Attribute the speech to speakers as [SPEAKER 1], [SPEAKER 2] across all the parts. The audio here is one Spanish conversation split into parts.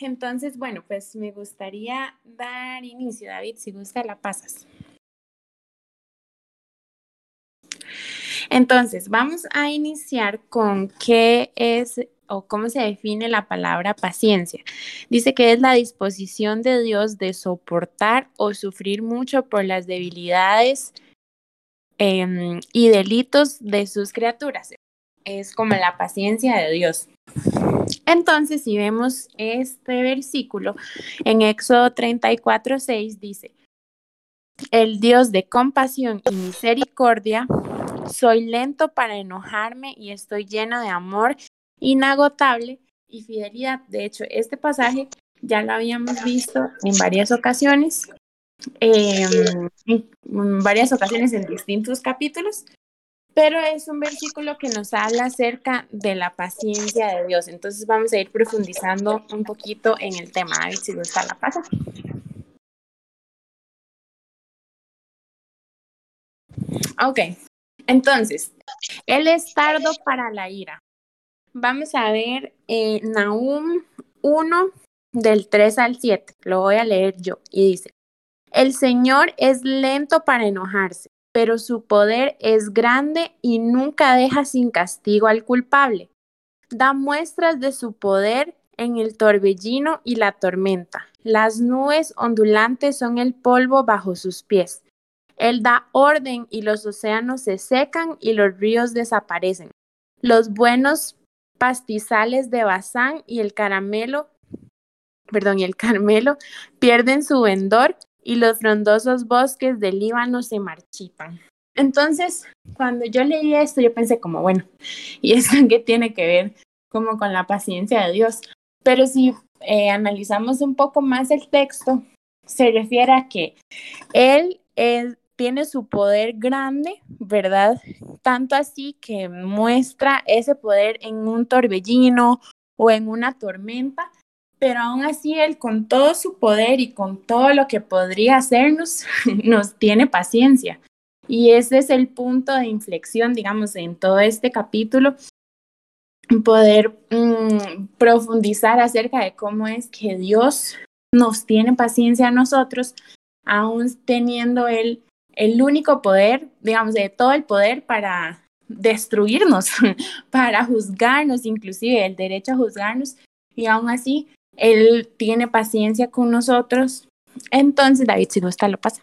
[SPEAKER 1] Entonces, bueno, pues me gustaría dar inicio, David, si gusta la pasas. Entonces, vamos a iniciar con qué es o cómo se define la palabra paciencia. Dice que es la disposición de Dios de soportar o sufrir mucho por las debilidades em, y delitos de sus criaturas. Es como la paciencia de Dios. Entonces, si vemos este versículo en Éxodo 34, 6 dice, el Dios de compasión y misericordia, soy lento para enojarme y estoy lleno de amor inagotable y fidelidad. De hecho, este pasaje ya lo habíamos visto en varias ocasiones, em, en varias ocasiones en distintos capítulos, pero es un versículo que nos habla acerca de la paciencia de Dios. Entonces vamos a ir profundizando un poquito en el tema. Ver si gusta la pasa. Ok, entonces, el es tardo para la ira. Vamos a ver eh, Nahum 1 del 3 al 7. Lo voy a leer yo. Y dice, el Señor es lento para enojarse, pero su poder es grande y nunca deja sin castigo al culpable. Da muestras de su poder en el torbellino y la tormenta. Las nubes ondulantes son el polvo bajo sus pies. Él da orden y los océanos se secan y los ríos desaparecen. Los buenos pastizales de Bazán y el caramelo, perdón, y el Carmelo pierden su vendor y los frondosos bosques del Líbano se marchitan. Entonces, cuando yo leí esto, yo pensé como, bueno, ¿y eso qué tiene que ver como con la paciencia de Dios? Pero si eh, analizamos un poco más el texto, se refiere a que Él tiene su poder grande, ¿verdad? Tanto así que muestra ese poder en un torbellino o en una tormenta, pero aún así Él con todo su poder y con todo lo que podría hacernos, nos tiene paciencia. Y ese es el punto de inflexión, digamos, en todo este capítulo, poder mm, profundizar acerca de cómo es que Dios nos tiene paciencia a nosotros, aún teniendo Él el único poder, digamos, de todo el poder para destruirnos, para juzgarnos, inclusive el derecho a juzgarnos, y aún así Él tiene paciencia con nosotros. Entonces, David, si está, lo pasa.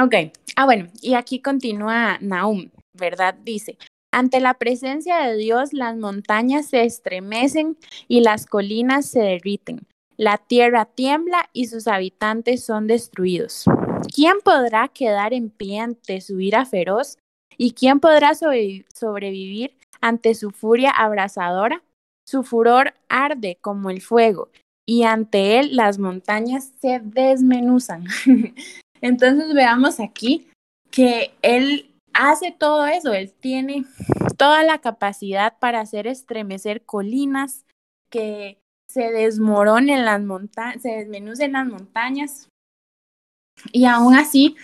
[SPEAKER 1] Ok, ah bueno, y aquí continúa Naum, ¿verdad? Dice, ante la presencia de Dios, las montañas se estremecen y las colinas se derriten. La tierra tiembla y sus habitantes son destruidos. ¿Quién podrá quedar en pie ante su ira feroz? ¿Y quién podrá sobrevivir ante su furia abrasadora? Su furor arde como el fuego y ante él las montañas se desmenuzan. Entonces veamos aquí que él hace todo eso, él tiene toda la capacidad para hacer estremecer colinas, que se desmoronen las montañas, se desmenucen las montañas. Y aún así,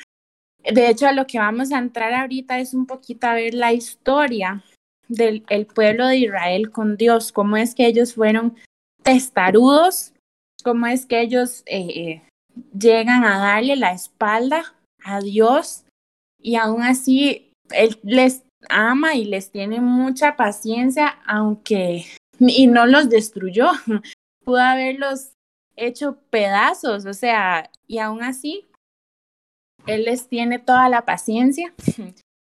[SPEAKER 1] de hecho, a lo que vamos a entrar ahorita es un poquito a ver la historia del pueblo de Israel con Dios, cómo es que ellos fueron testarudos, cómo es que ellos eh, llegan a darle la espalda a Dios. Y aún así él les ama y les tiene mucha paciencia, aunque y no los destruyó, pudo haberlos hecho pedazos, o sea, y aún así él les tiene toda la paciencia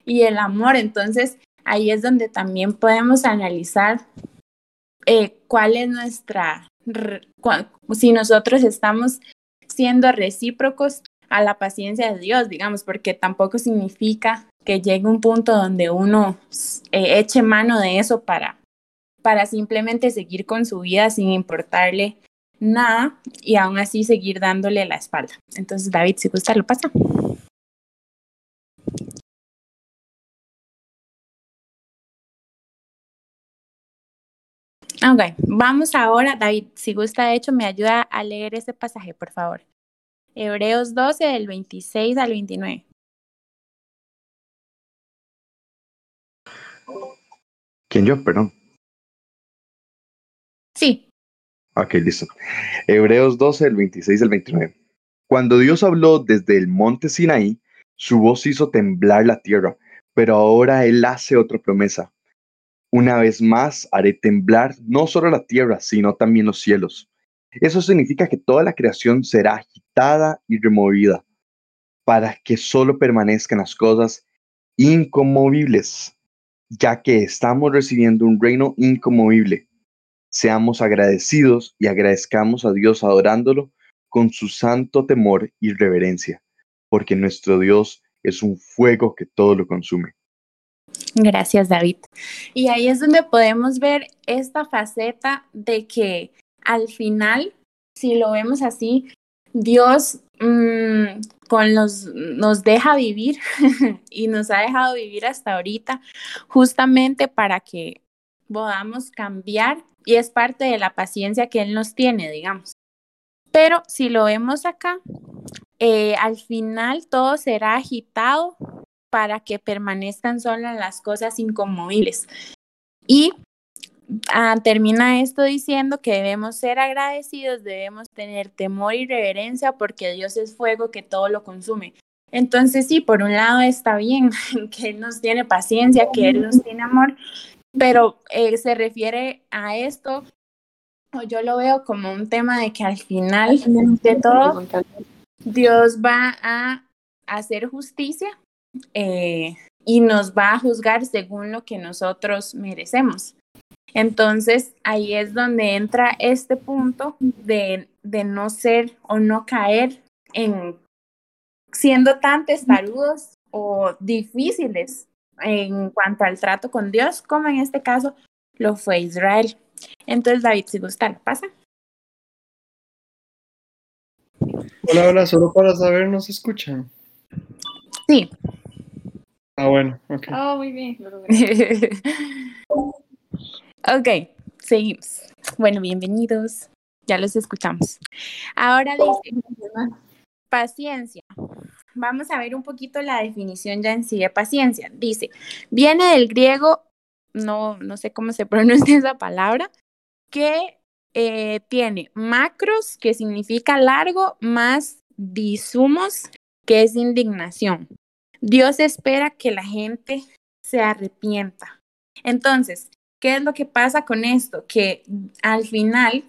[SPEAKER 1] y el amor, entonces ahí es donde también podemos analizar eh, cuál es nuestra, si nosotros estamos siendo recíprocos a la paciencia de Dios, digamos, porque tampoco significa que llegue un punto donde uno eh, eche mano de eso para, para simplemente seguir con su vida sin importarle nada y aún así seguir dándole la espalda. Entonces, David, si gusta, lo pasa. Ok, vamos ahora, David, si gusta, de hecho, me ayuda a leer ese pasaje, por favor Hebreos 12 del 26 al 29.
[SPEAKER 2] ¿Quién yo? Perdón. Ok, listo. Hebreos 12, del 26 al 29. Cuando Dios habló desde el monte Sinaí, su voz hizo temblar la tierra, pero ahora Él hace otra promesa. Una vez más haré temblar no solo la tierra, sino también los cielos. Eso significa que toda la creación será agitada y removida para que solo permanezcan las cosas inconmovibles, ya que estamos recibiendo un reino inconmovible. Seamos agradecidos y agradezcamos a Dios adorándolo con su santo temor y reverencia, porque nuestro Dios es un fuego que todo lo consume.
[SPEAKER 1] Gracias, David. Y ahí es donde podemos ver esta faceta de que al final, si lo vemos así, Dios mmm, con los, nos deja vivir y nos ha dejado vivir hasta ahorita, justamente para que podamos cambiar y es parte de la paciencia que Él nos tiene, digamos. Pero si lo vemos acá, eh, al final todo será agitado para que permanezcan solas las cosas inconmovibles. Y ah, termina esto diciendo que debemos ser agradecidos, debemos tener temor y reverencia porque Dios es fuego que todo lo consume. Entonces sí, por un lado está bien que Él nos tiene paciencia, que Él nos tiene amor, pero eh, se refiere a esto, o yo lo veo como un tema de que al final de todo, Dios va a hacer justicia eh, y nos va a juzgar según lo que nosotros merecemos. Entonces, ahí es donde entra este punto de, de no ser o no caer en siendo tan testarudos o difíciles en cuanto al trato con Dios, como en este caso lo fue Israel. Entonces, David, si gusta, pasa.
[SPEAKER 3] Hola, hola, solo para saber, ¿nos escuchan?
[SPEAKER 1] Sí.
[SPEAKER 3] Ah, bueno,
[SPEAKER 4] ok. Oh, muy bien.
[SPEAKER 1] ok, seguimos. Bueno, bienvenidos. Ya los escuchamos. Ahora dice, paciencia. Vamos a ver un poquito la definición ya en sí de paciencia. Dice, viene del griego, no, no sé cómo se pronuncia esa palabra, que eh, tiene macros, que significa largo, más disumos, que es indignación. Dios espera que la gente se arrepienta. Entonces, ¿qué es lo que pasa con esto? Que al final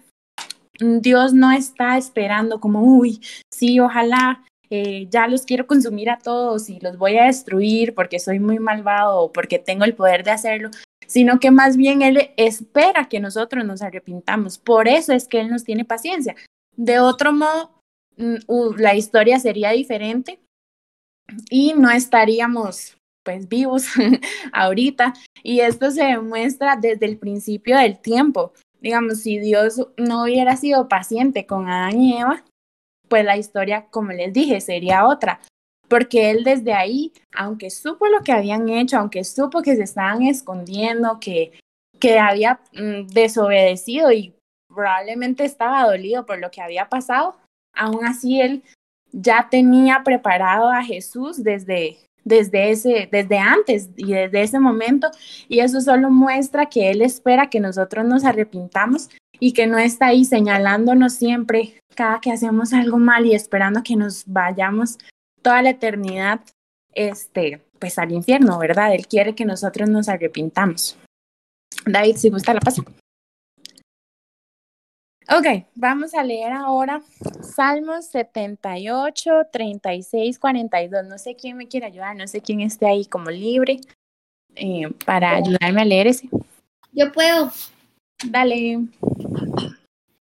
[SPEAKER 1] Dios no está esperando como, uy, sí, ojalá eh, ya los quiero consumir a todos y los voy a destruir porque soy muy malvado o porque tengo el poder de hacerlo, sino que más bien Él espera que nosotros nos arrepintamos. Por eso es que Él nos tiene paciencia. De otro modo, mm, la historia sería diferente y no estaríamos pues vivos ahorita. Y esto se demuestra desde el principio del tiempo. Digamos, si Dios no hubiera sido paciente con Adán y Eva, pues la historia, como les dije, sería otra. Porque él desde ahí, aunque supo lo que habían hecho, aunque supo que se estaban escondiendo, que, que había mm, desobedecido y probablemente estaba dolido por lo que había pasado, aún así él ya tenía preparado a Jesús desde, desde, ese, desde antes y desde ese momento. Y eso solo muestra que Él espera que nosotros nos arrepintamos y que no está ahí señalándonos siempre cada que hacemos algo mal y esperando que nos vayamos toda la eternidad este, pues al infierno, ¿verdad? Él quiere que nosotros nos arrepintamos. David, si gusta la paso. Ok, vamos a leer ahora Salmos 78, 36, 42. No sé quién me quiere ayudar, no sé quién esté ahí como libre eh, para ayudarme a leer ese.
[SPEAKER 4] Yo puedo.
[SPEAKER 1] Dale.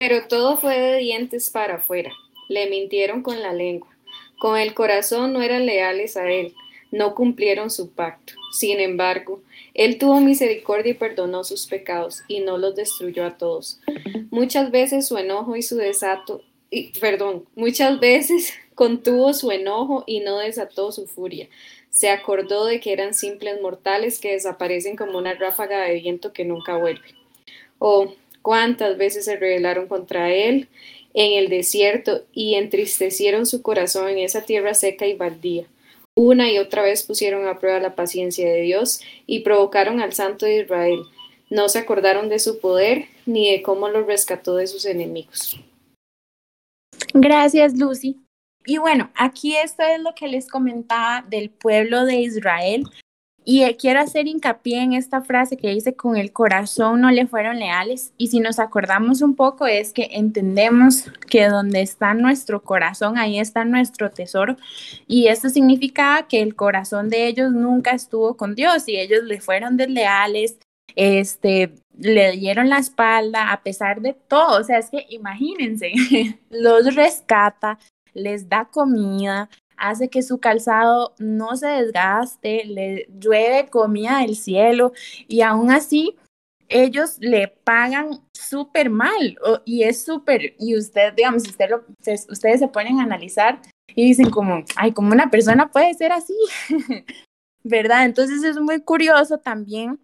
[SPEAKER 4] Pero todo fue de dientes para afuera. Le mintieron con la lengua. Con el corazón no eran leales a él. No cumplieron su pacto. Sin embargo, él tuvo misericordia y perdonó sus pecados y no los destruyó a todos. Muchas veces su enojo y su desato, y, perdón, muchas veces contuvo su enojo y no desató su furia. Se acordó de que eran simples mortales que desaparecen como una ráfaga de viento que nunca vuelve. Oh, cuántas veces se rebelaron contra él en el desierto y entristecieron su corazón en esa tierra seca y baldía. Una y otra vez pusieron a prueba la paciencia de Dios y provocaron al Santo de Israel. No se acordaron de su poder ni de cómo los rescató de sus enemigos.
[SPEAKER 1] Gracias, Lucy. Y bueno, aquí esto es lo que les comentaba del pueblo de Israel. Y eh, quiero hacer hincapié en esta frase que dice, con el corazón no le fueron leales. Y si nos acordamos un poco es que entendemos que donde está nuestro corazón, ahí está nuestro tesoro. Y esto significa que el corazón de ellos nunca estuvo con Dios y ellos le fueron desleales, este, le dieron la espalda a pesar de todo. O sea, es que imagínense, los rescata, les da comida, hace que su calzado no se desgaste, le llueve comida del cielo y aún así ellos le pagan súper mal y es súper, y usted, digamos, usted lo, ustedes se ponen a analizar y dicen como, ay, como una persona puede ser así, ¿verdad? Entonces es muy curioso también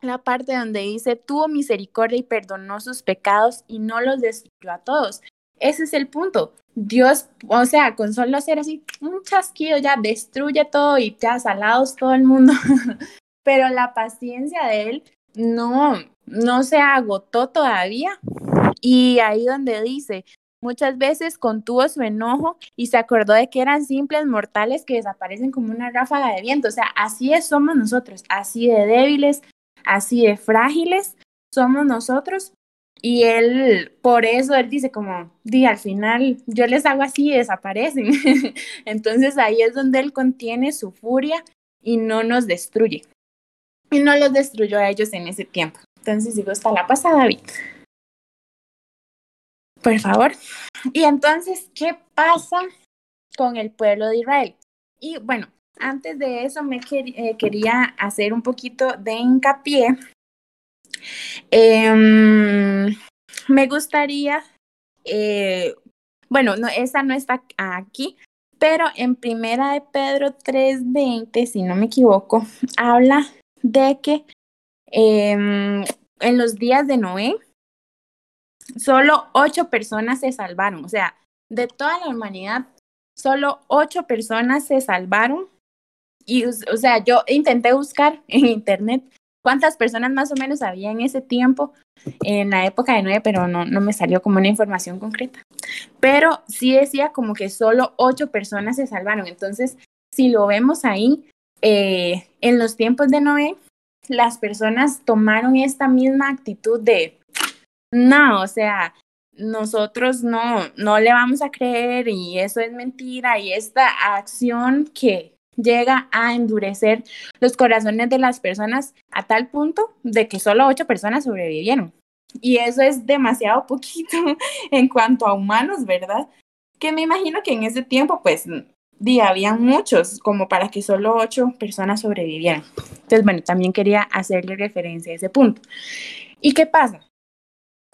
[SPEAKER 1] la parte donde dice, tuvo misericordia y perdonó sus pecados y no los destruyó a todos. Ese es el punto. Dios, o sea, con solo hacer así un chasquido ya destruye todo y ya salados todo el mundo. Pero la paciencia de él no, no se agotó todavía. Y ahí donde dice, muchas veces contuvo su enojo y se acordó de que eran simples mortales que desaparecen como una ráfaga de viento. O sea, así es, somos nosotros, así de débiles, así de frágiles somos nosotros. Y él, por eso él dice como, di, al final yo les hago así y desaparecen. Entonces ahí es donde él contiene su furia y no nos destruye. Y no los destruyó a ellos en ese tiempo. Entonces digo, está la pasada, David. Por favor. Y entonces, ¿qué pasa con el pueblo de Israel? Y bueno, antes de eso me eh, quería hacer un poquito de hincapié. Em, me gustaría, eh, bueno, no, esa no está aquí, pero en primera de Pedro 3:20, si no me equivoco, habla de que em, en los días de Noé, solo ocho personas se salvaron, o sea, de toda la humanidad, solo ocho personas se salvaron. Y, o sea, yo intenté buscar en internet cuántas personas más o menos había en ese tiempo, en la época de nueve, pero no, no me salió como una información concreta. Pero sí decía como que solo ocho personas se salvaron. Entonces, si lo vemos ahí, eh, en los tiempos de Noé, las personas tomaron esta misma actitud de, no, o sea, nosotros no, no le vamos a creer y eso es mentira y esta acción que llega a endurecer los corazones de las personas a tal punto de que solo ocho personas sobrevivieron. Y eso es demasiado poquito en cuanto a humanos, ¿verdad? Que me imagino que en ese tiempo, pues, había habían muchos, como para que solo ocho personas sobrevivieran. Entonces, bueno, también quería hacerle referencia a ese punto. ¿Y qué pasa?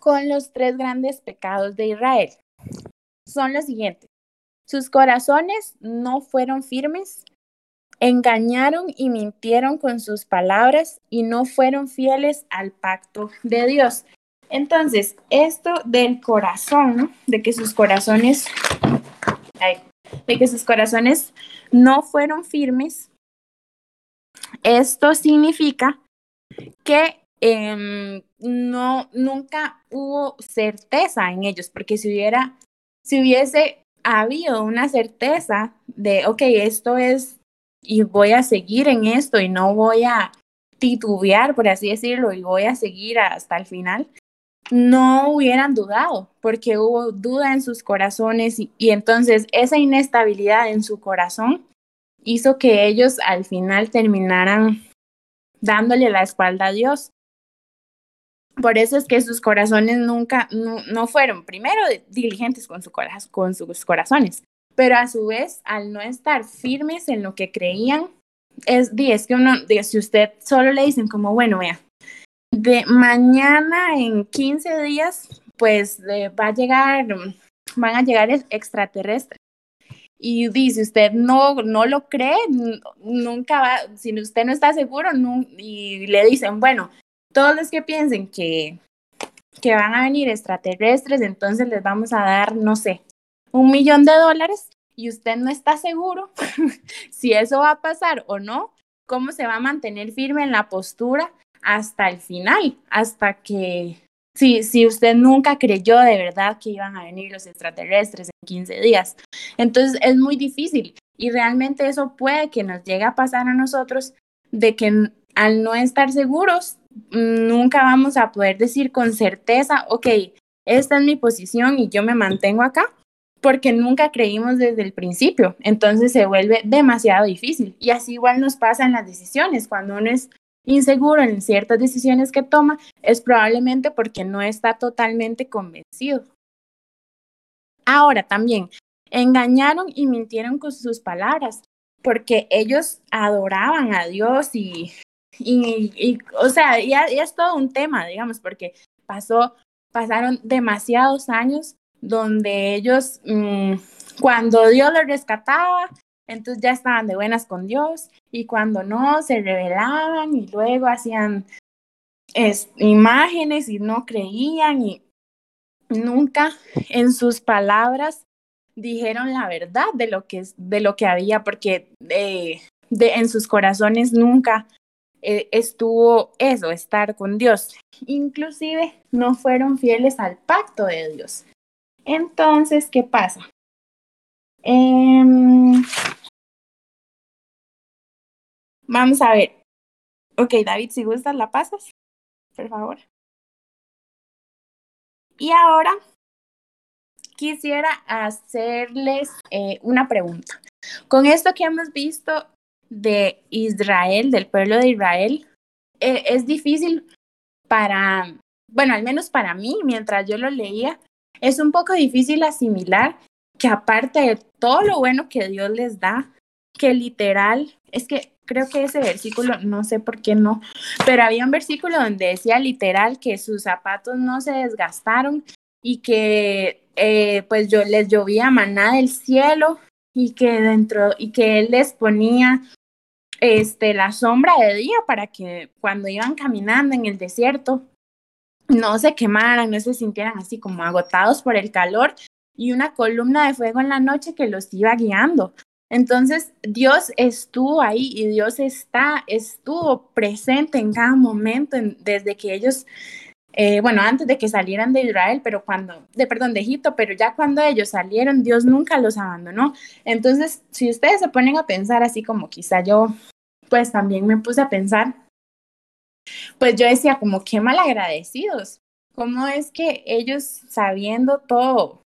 [SPEAKER 1] Con los tres grandes pecados de Israel. Son los siguientes. Sus corazones no fueron firmes Engañaron y mintieron con sus palabras y no fueron fieles al pacto de Dios. Entonces, esto del corazón, de que sus corazones, de que sus corazones no fueron firmes, esto significa que em, no, nunca hubo certeza en ellos, porque si hubiera, si hubiese habido una certeza de, ok, esto es y voy a seguir en esto y no voy a titubear, por así decirlo, y voy a seguir hasta el final, no hubieran dudado, porque hubo duda en sus corazones y, entonces esa inestabilidad en su corazón hizo que ellos al final terminaran dándole la espalda a Dios. Por eso es que sus corazones nunca, no, fueron primero diligentes con, su, con sus corazones, pero a su vez, al no estar firmes en lo que creían, es, es que uno, si usted solo le dicen como, bueno, vea, de mañana en 15 días, pues va a llegar, van a llegar extraterrestres. Y dice, usted no, no lo cree, nunca va, si usted no está seguro, y le dicen, bueno, todos los que piensen que, que van a venir extraterrestres, entonces les vamos a dar, no sé, un millón de dólares y usted no está seguro si eso va a pasar o no, cómo se va a mantener firme en la postura hasta el final, hasta que, si, si usted nunca creyó de verdad que iban a venir los extraterrestres en 15 días. Entonces es muy difícil y realmente eso puede que nos llegue a pasar a nosotros de que al no estar seguros, nunca vamos a poder decir con certeza, ok, esta es mi posición y yo me mantengo acá, porque nunca creímos desde el principio. Entonces se vuelve demasiado difícil. Y así igual nos pasa en las decisiones. Cuando uno es inseguro en ciertas decisiones que toma, es probablemente porque no está totalmente convencido. Ahora también, engañaron y mintieron con sus palabras, porque ellos adoraban a Dios y, y, o sea, ya, ya, es todo un tema, digamos, porque pasó, pasaron demasiados años donde ellos, mm, cuando Dios los rescataba, entonces ya estaban de buenas con Dios y cuando no, se rebelaban y luego hacían imágenes y no creían y nunca en sus palabras dijeron la verdad de lo que, de lo que había, porque de, en sus corazones nunca eh, estuvo eso, estar con Dios. Inclusive no fueron fieles al pacto de Dios. Entonces, ¿qué pasa? Em, vamos a ver. Ok, David, si gustas, la pasas, por favor. Y ahora quisiera hacerles eh, una pregunta. Con esto que hemos visto de Israel, del pueblo de Israel, eh, es difícil para, bueno, al menos para mí, mientras yo lo leía, es un poco difícil asimilar que aparte de todo lo bueno que Dios les da, que literal, es que creo que ese versículo, no sé por qué no, pero había un versículo donde decía literal que sus zapatos no se desgastaron y que eh, pues yo les llovía maná del cielo y que dentro y que él les ponía este la sombra de día para que cuando iban caminando en el desierto no se quemaran, no se sintieran así como agotados por el calor y una columna de fuego en la noche que los iba guiando. Entonces Dios estuvo ahí y Dios está, estuvo presente en cada momento desde que ellos, eh, bueno, antes de que salieran de Israel, pero cuando, de perdón, de Egipto, pero ya cuando ellos salieron, Dios nunca los abandonó. Entonces, si ustedes se ponen a pensar así como quizá yo, pues también me puse a pensar, pues yo decía como qué mal agradecidos. ¿Cómo es que ellos sabiendo todo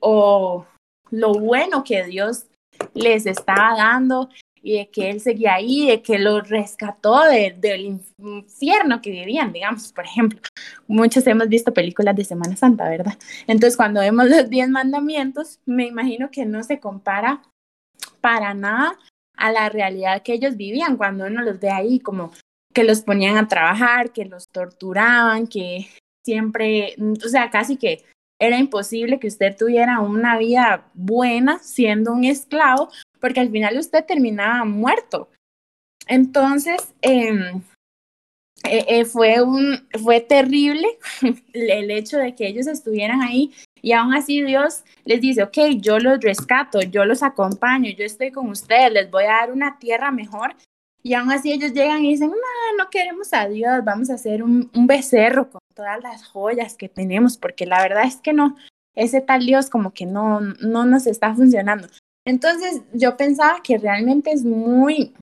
[SPEAKER 1] o lo bueno que Dios les estaba dando y de que Él seguía ahí, de que los rescató del infierno que vivían, digamos, por ejemplo. Muchos hemos visto películas de Semana Santa, ¿verdad? Entonces, cuando vemos los diez mandamientos, me imagino que no se compara para nada a la realidad que ellos vivían cuando uno los ve ahí como que los ponían a trabajar, que los torturaban, que siempre, o sea, casi que era imposible que usted tuviera una vida buena siendo un esclavo, porque al final usted terminaba muerto. Entonces, em, eh, eh, fue, un, fue terrible el hecho de que ellos estuvieran ahí y aún así Dios les dice, ok, yo los rescato, yo los acompaño, yo estoy con ustedes, les voy a dar una tierra mejor y aún así ellos llegan y dicen, no, no queremos a Dios, vamos a hacer un, un becerro con todas las joyas que tenemos, porque la verdad es que no, ese tal Dios como que no, no nos está funcionando. Entonces yo pensaba que realmente es muy,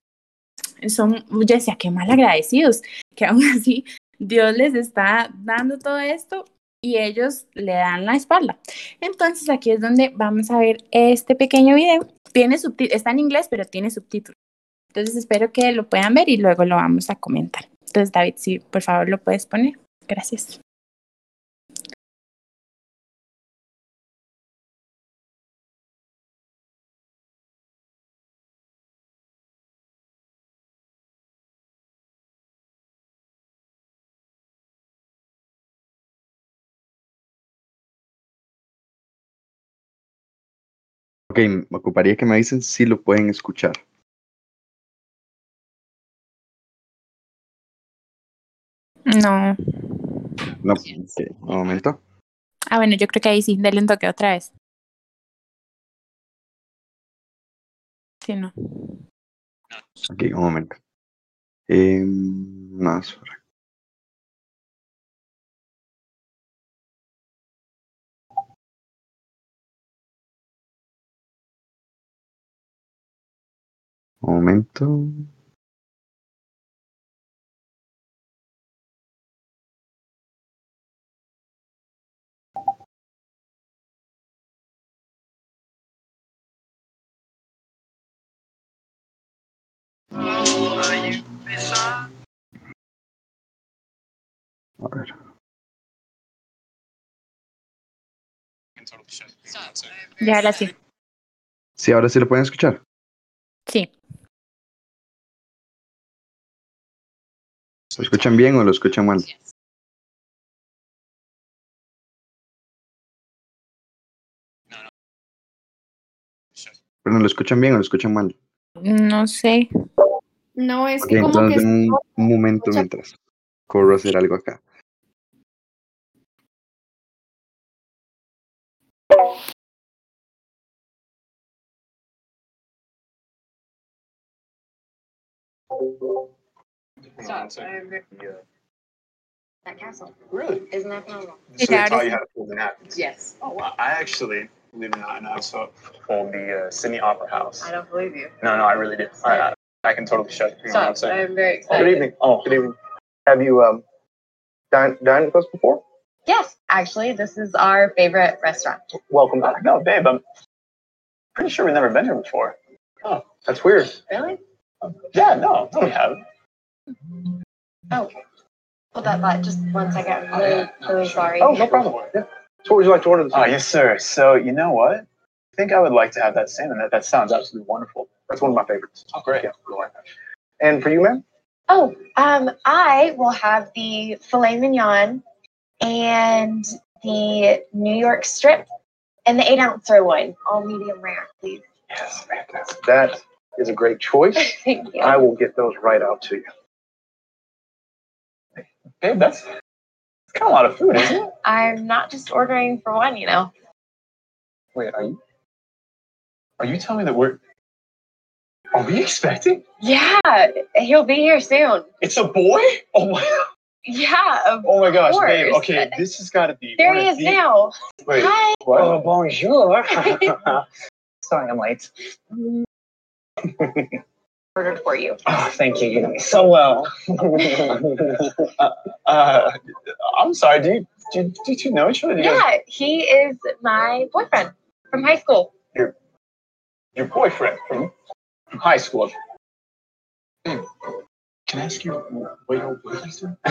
[SPEAKER 1] son, yo decía, qué mal agradecidos, que aún así Dios les está dando todo esto y ellos le dan la espalda. Entonces aquí es donde vamos a ver este pequeño video. Tiene está en inglés, pero tiene subtítulos. Entonces espero que lo puedan ver y luego lo vamos a comentar. Entonces David, si por favor lo puedes poner. Gracias.
[SPEAKER 2] Ok, me ocuparía que me dicen si lo pueden escuchar.
[SPEAKER 1] No.
[SPEAKER 2] Un momento.
[SPEAKER 1] Ah, bueno, yo creo que ahí sí, dale un toque otra vez. Sí, no.
[SPEAKER 2] Ok, un momento. Eh, más por acá. Un momento. A ver.
[SPEAKER 1] Ya, ahora sí.
[SPEAKER 2] Sí, ahora sí lo pueden escuchar.
[SPEAKER 1] Sí.
[SPEAKER 2] ¿Lo escuchan bien o lo escuchan mal? Bueno, ¿lo escuchan bien o lo escuchan mal?
[SPEAKER 1] No sé.
[SPEAKER 4] No, es
[SPEAKER 2] Ok,
[SPEAKER 4] que como
[SPEAKER 2] entonces
[SPEAKER 4] que
[SPEAKER 2] un, un momento mientras corro a hacer algo acá.
[SPEAKER 5] That castle.
[SPEAKER 6] Really?
[SPEAKER 5] Isn't that phenomenal?
[SPEAKER 6] So they
[SPEAKER 1] Yeah,
[SPEAKER 6] taught you how to pull the napkins.
[SPEAKER 5] Yes.
[SPEAKER 6] Oh wow! I actually, believe it or not, and I also pulled the uh, Sydney Opera House.
[SPEAKER 5] I don't believe you.
[SPEAKER 6] No, no, I really did. I, I, I can totally shut you. you know what I'm
[SPEAKER 5] Stop. I'm very
[SPEAKER 6] Oh,
[SPEAKER 5] excited.
[SPEAKER 6] good evening. Oh, good evening. Have you um dined, dined with us before?
[SPEAKER 5] Yes, actually, this is our favorite restaurant.
[SPEAKER 6] Welcome back. No, babe, I'm pretty sure we've never been here before. Oh, that's weird.
[SPEAKER 5] Really?
[SPEAKER 6] Yeah, no, no, we haven't.
[SPEAKER 5] Oh. Hold that thought just one second. I'm really, really sorry.
[SPEAKER 6] Oh, no problem. Yeah. So, what would you like to order this? Oh, yes, sir. So, you know what? I think I would like to have that salmon. That, that sounds absolutely wonderful. That's one of my favorites. Oh, great. Yeah, go ahead. And for you, ma'am?
[SPEAKER 5] Oh, um, I will have the filet mignon and the New York strip and the eight ounce sirloin, all medium rare, please.
[SPEAKER 6] Yes, fantastic. That is a great choice.
[SPEAKER 5] Thank you.
[SPEAKER 6] I will get those right out to you. Babe, that's, that's kind of a lot of food, isn't it?
[SPEAKER 5] I'm not just ordering for one, you know.
[SPEAKER 6] Wait, are you? Are you telling me that we're? Are we expecting?
[SPEAKER 5] Yeah, he'll be here soon.
[SPEAKER 6] It's a boy? Oh my!
[SPEAKER 5] Yeah, of
[SPEAKER 6] Oh my gosh, babe. Okay, this has got to be.
[SPEAKER 5] there he is
[SPEAKER 6] the-
[SPEAKER 5] now.
[SPEAKER 6] Wait,
[SPEAKER 5] Hi.
[SPEAKER 6] what?
[SPEAKER 7] Oh, bonjour. Sorry, I'm late.
[SPEAKER 5] Ordered for you.
[SPEAKER 7] Oh, thank you. You know me so well.
[SPEAKER 6] Uh, I'm sorry. Do you do, you- do you know each other? Do guys-
[SPEAKER 5] Yeah, he is my boyfriend from high school.
[SPEAKER 6] Your, your boyfriend from, from high school. Babe, Can I ask you what your boyfriend's doing?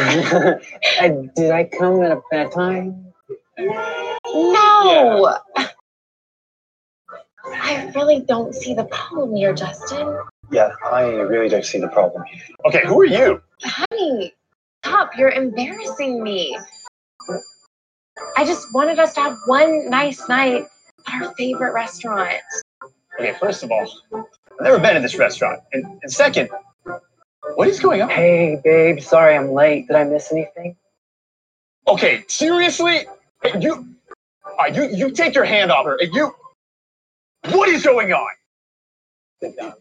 [SPEAKER 7] Uh, Did I come at a bad time?
[SPEAKER 5] No. I really don't see the problem here, Justin.
[SPEAKER 6] Yeah, I really don't see the problem. Okay, who are you?
[SPEAKER 5] Honey, stop. You're embarrassing me. I just wanted us to have one nice night at our favorite restaurant.
[SPEAKER 6] Okay, first of all, I've never been in this restaurant, and, and second, what is going on?
[SPEAKER 7] Hey, babe. Sorry, I'm late. Did I miss anything?
[SPEAKER 6] Okay, seriously, you, uh, you, you take your hand off her, and you, what is going on?
[SPEAKER 7] Sit down.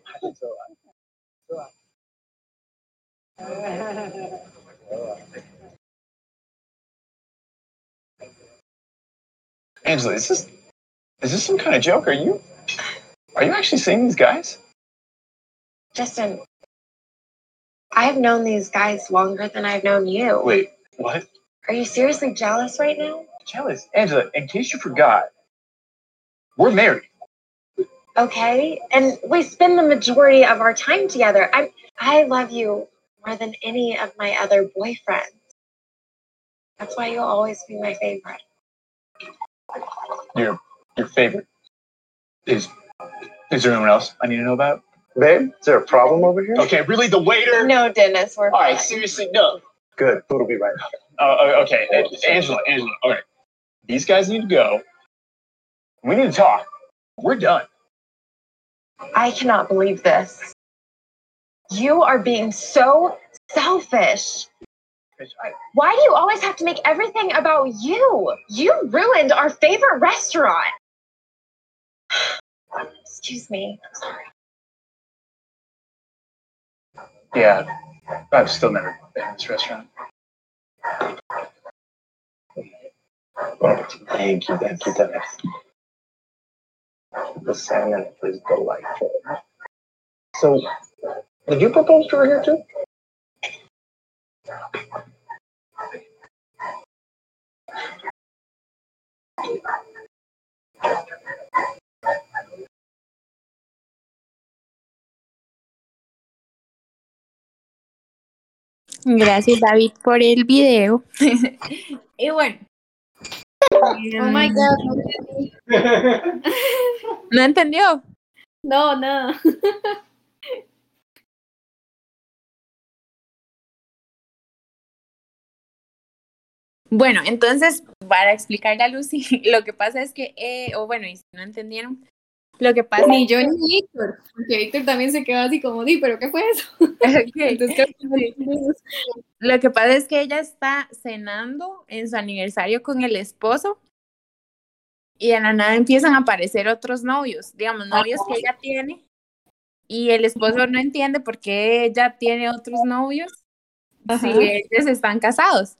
[SPEAKER 6] Angela, is this, is this some kind of joke? Are you, are you actually seeing these guys?
[SPEAKER 5] Justin, I've known these guys longer than I've known you.
[SPEAKER 6] Wait, what?
[SPEAKER 5] Are you seriously jealous right now?
[SPEAKER 6] Jealous, Angela. In case you forgot, we're married.
[SPEAKER 5] Okay. And we spend the majority of our time together. I I love you more than any of my other boyfriends. That's why you'll always be my favorite.
[SPEAKER 6] Your, your favorite is, is there anyone else I need to know about? Babe, is there a problem over here? Okay, really, the waiter.
[SPEAKER 5] No, Dennis, we're
[SPEAKER 6] All right,
[SPEAKER 5] fine.
[SPEAKER 6] seriously, no. Good. Food will be right. Uh, okay, uh, Angela, Angela. All right, these guys need to go. We need to talk. We're done.
[SPEAKER 5] I cannot believe this. You are being so selfish. Why do you always have to make everything about you? You ruined our favorite restaurant. Excuse me. I'm sorry.
[SPEAKER 6] Yeah, I've still never been in this restaurant.
[SPEAKER 8] Thank you, thank you, Dennis. The salmon is delightful. So, did you propose to her here too?
[SPEAKER 1] Gracias, David, por el video. y bueno.
[SPEAKER 4] Oh my God. no entendí.
[SPEAKER 1] ¿No entendió?
[SPEAKER 4] No, no.
[SPEAKER 1] Bueno, entonces, para explicarle a Lucy, lo que pasa es que, eh, o bueno, y si no entendieron, lo que pasa
[SPEAKER 4] Ni yo ni Víctor. Porque Víctor también se quedó así como, di, ¿pero qué fue eso? Entonces,
[SPEAKER 1] sí. Lo que pasa es que ella está cenando en su aniversario con el esposo y de la nada empiezan a aparecer otros novios, digamos, novios que ella tiene y el esposo no entiende por qué ella tiene otros novios si
[SPEAKER 4] Ajá.
[SPEAKER 1] ellos están casados.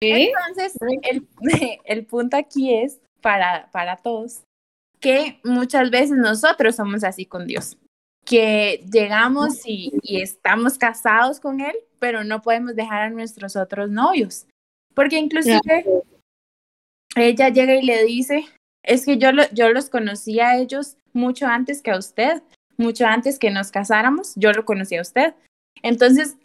[SPEAKER 1] Entonces, el, el punto aquí es para, para todos que muchas veces nosotros somos así con Dios, que llegamos y, y estamos casados con Él, pero no podemos dejar a nuestros otros novios, porque inclusive ella llega y le dice, es que yo, lo- yo los conocí a ellos mucho antes que a usted, mucho antes que nos casáramos, yo lo conocí a usted. Entonces,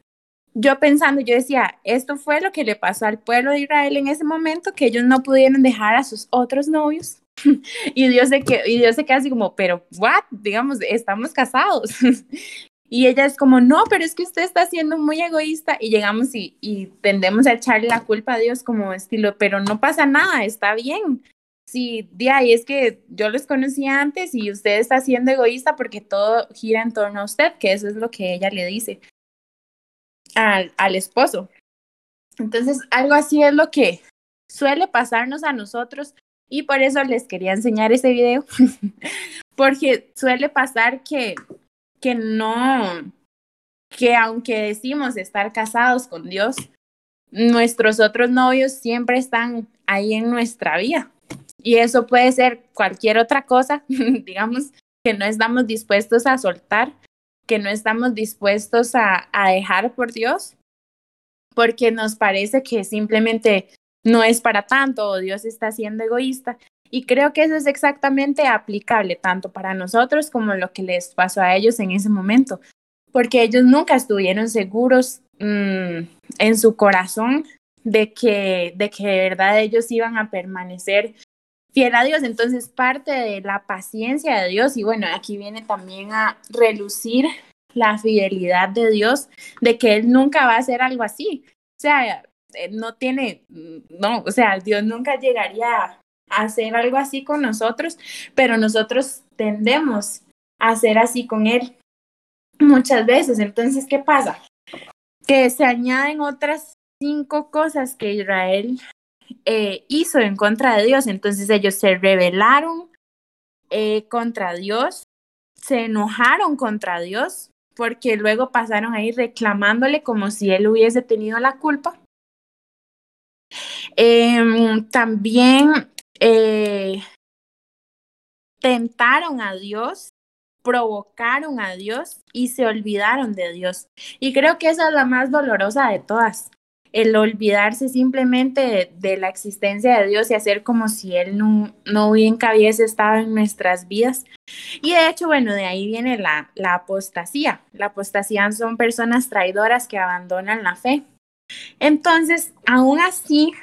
[SPEAKER 1] yo pensando, yo decía, esto fue lo que le pasó al pueblo de Israel en ese momento, que ellos no pudieron dejar a sus otros novios. y Dios se que, y Dios se queda así como, pero what? Digamos, estamos casados. y ella es como, no, pero es que usted está siendo muy egoísta y llegamos y, y tendemos a echarle la culpa a Dios como estilo, pero no pasa nada, está bien. Sí, de ahí es que yo los conocí antes y usted está siendo egoísta porque todo gira en torno a usted, que eso es lo que ella le dice al, al esposo. Entonces, algo así es lo que suele pasarnos a nosotros y por eso les quería enseñar ese video, porque suele pasar que, que no, que aunque decimos estar casados con Dios, nuestros otros novios siempre están ahí en nuestra vida. Y eso puede ser cualquier otra cosa, digamos, que no estamos dispuestos a soltar, que no estamos dispuestos a, a dejar por Dios, porque nos parece que simplemente no es para tanto o Dios está siendo egoísta. Y creo que eso es exactamente aplicable tanto para nosotros como lo que les pasó a ellos en ese momento, porque ellos nunca estuvieron seguros mmm, en su corazón de que, de que de verdad ellos iban a permanecer fiel a Dios. Entonces, parte de la paciencia de Dios, y bueno, aquí viene también a relucir la fidelidad de Dios, de que Él nunca va a hacer algo así. O sea, eh, no tiene, no, o sea, Dios nunca llegaría a hacer algo así con nosotros, pero nosotros tendemos a hacer así con Él muchas veces. Entonces, ¿qué pasa? Que se añaden otras cinco cosas que Israel eh, hizo en contra de Dios. Entonces ellos se rebelaron eh, contra Dios, se enojaron contra Dios, porque luego pasaron ahí reclamándole como si él hubiese tenido la culpa. Eh, también tentaron a Dios, provocaron a Dios y se olvidaron de Dios. Y creo que esa es la más dolorosa de todas el olvidarse simplemente de, la existencia de Dios y hacer como si Él no, no nunca hubiese estado en nuestras vidas. Y de hecho, bueno, de ahí viene la apostasía. La apostasía son personas traidoras que abandonan la fe. Entonces, aún así,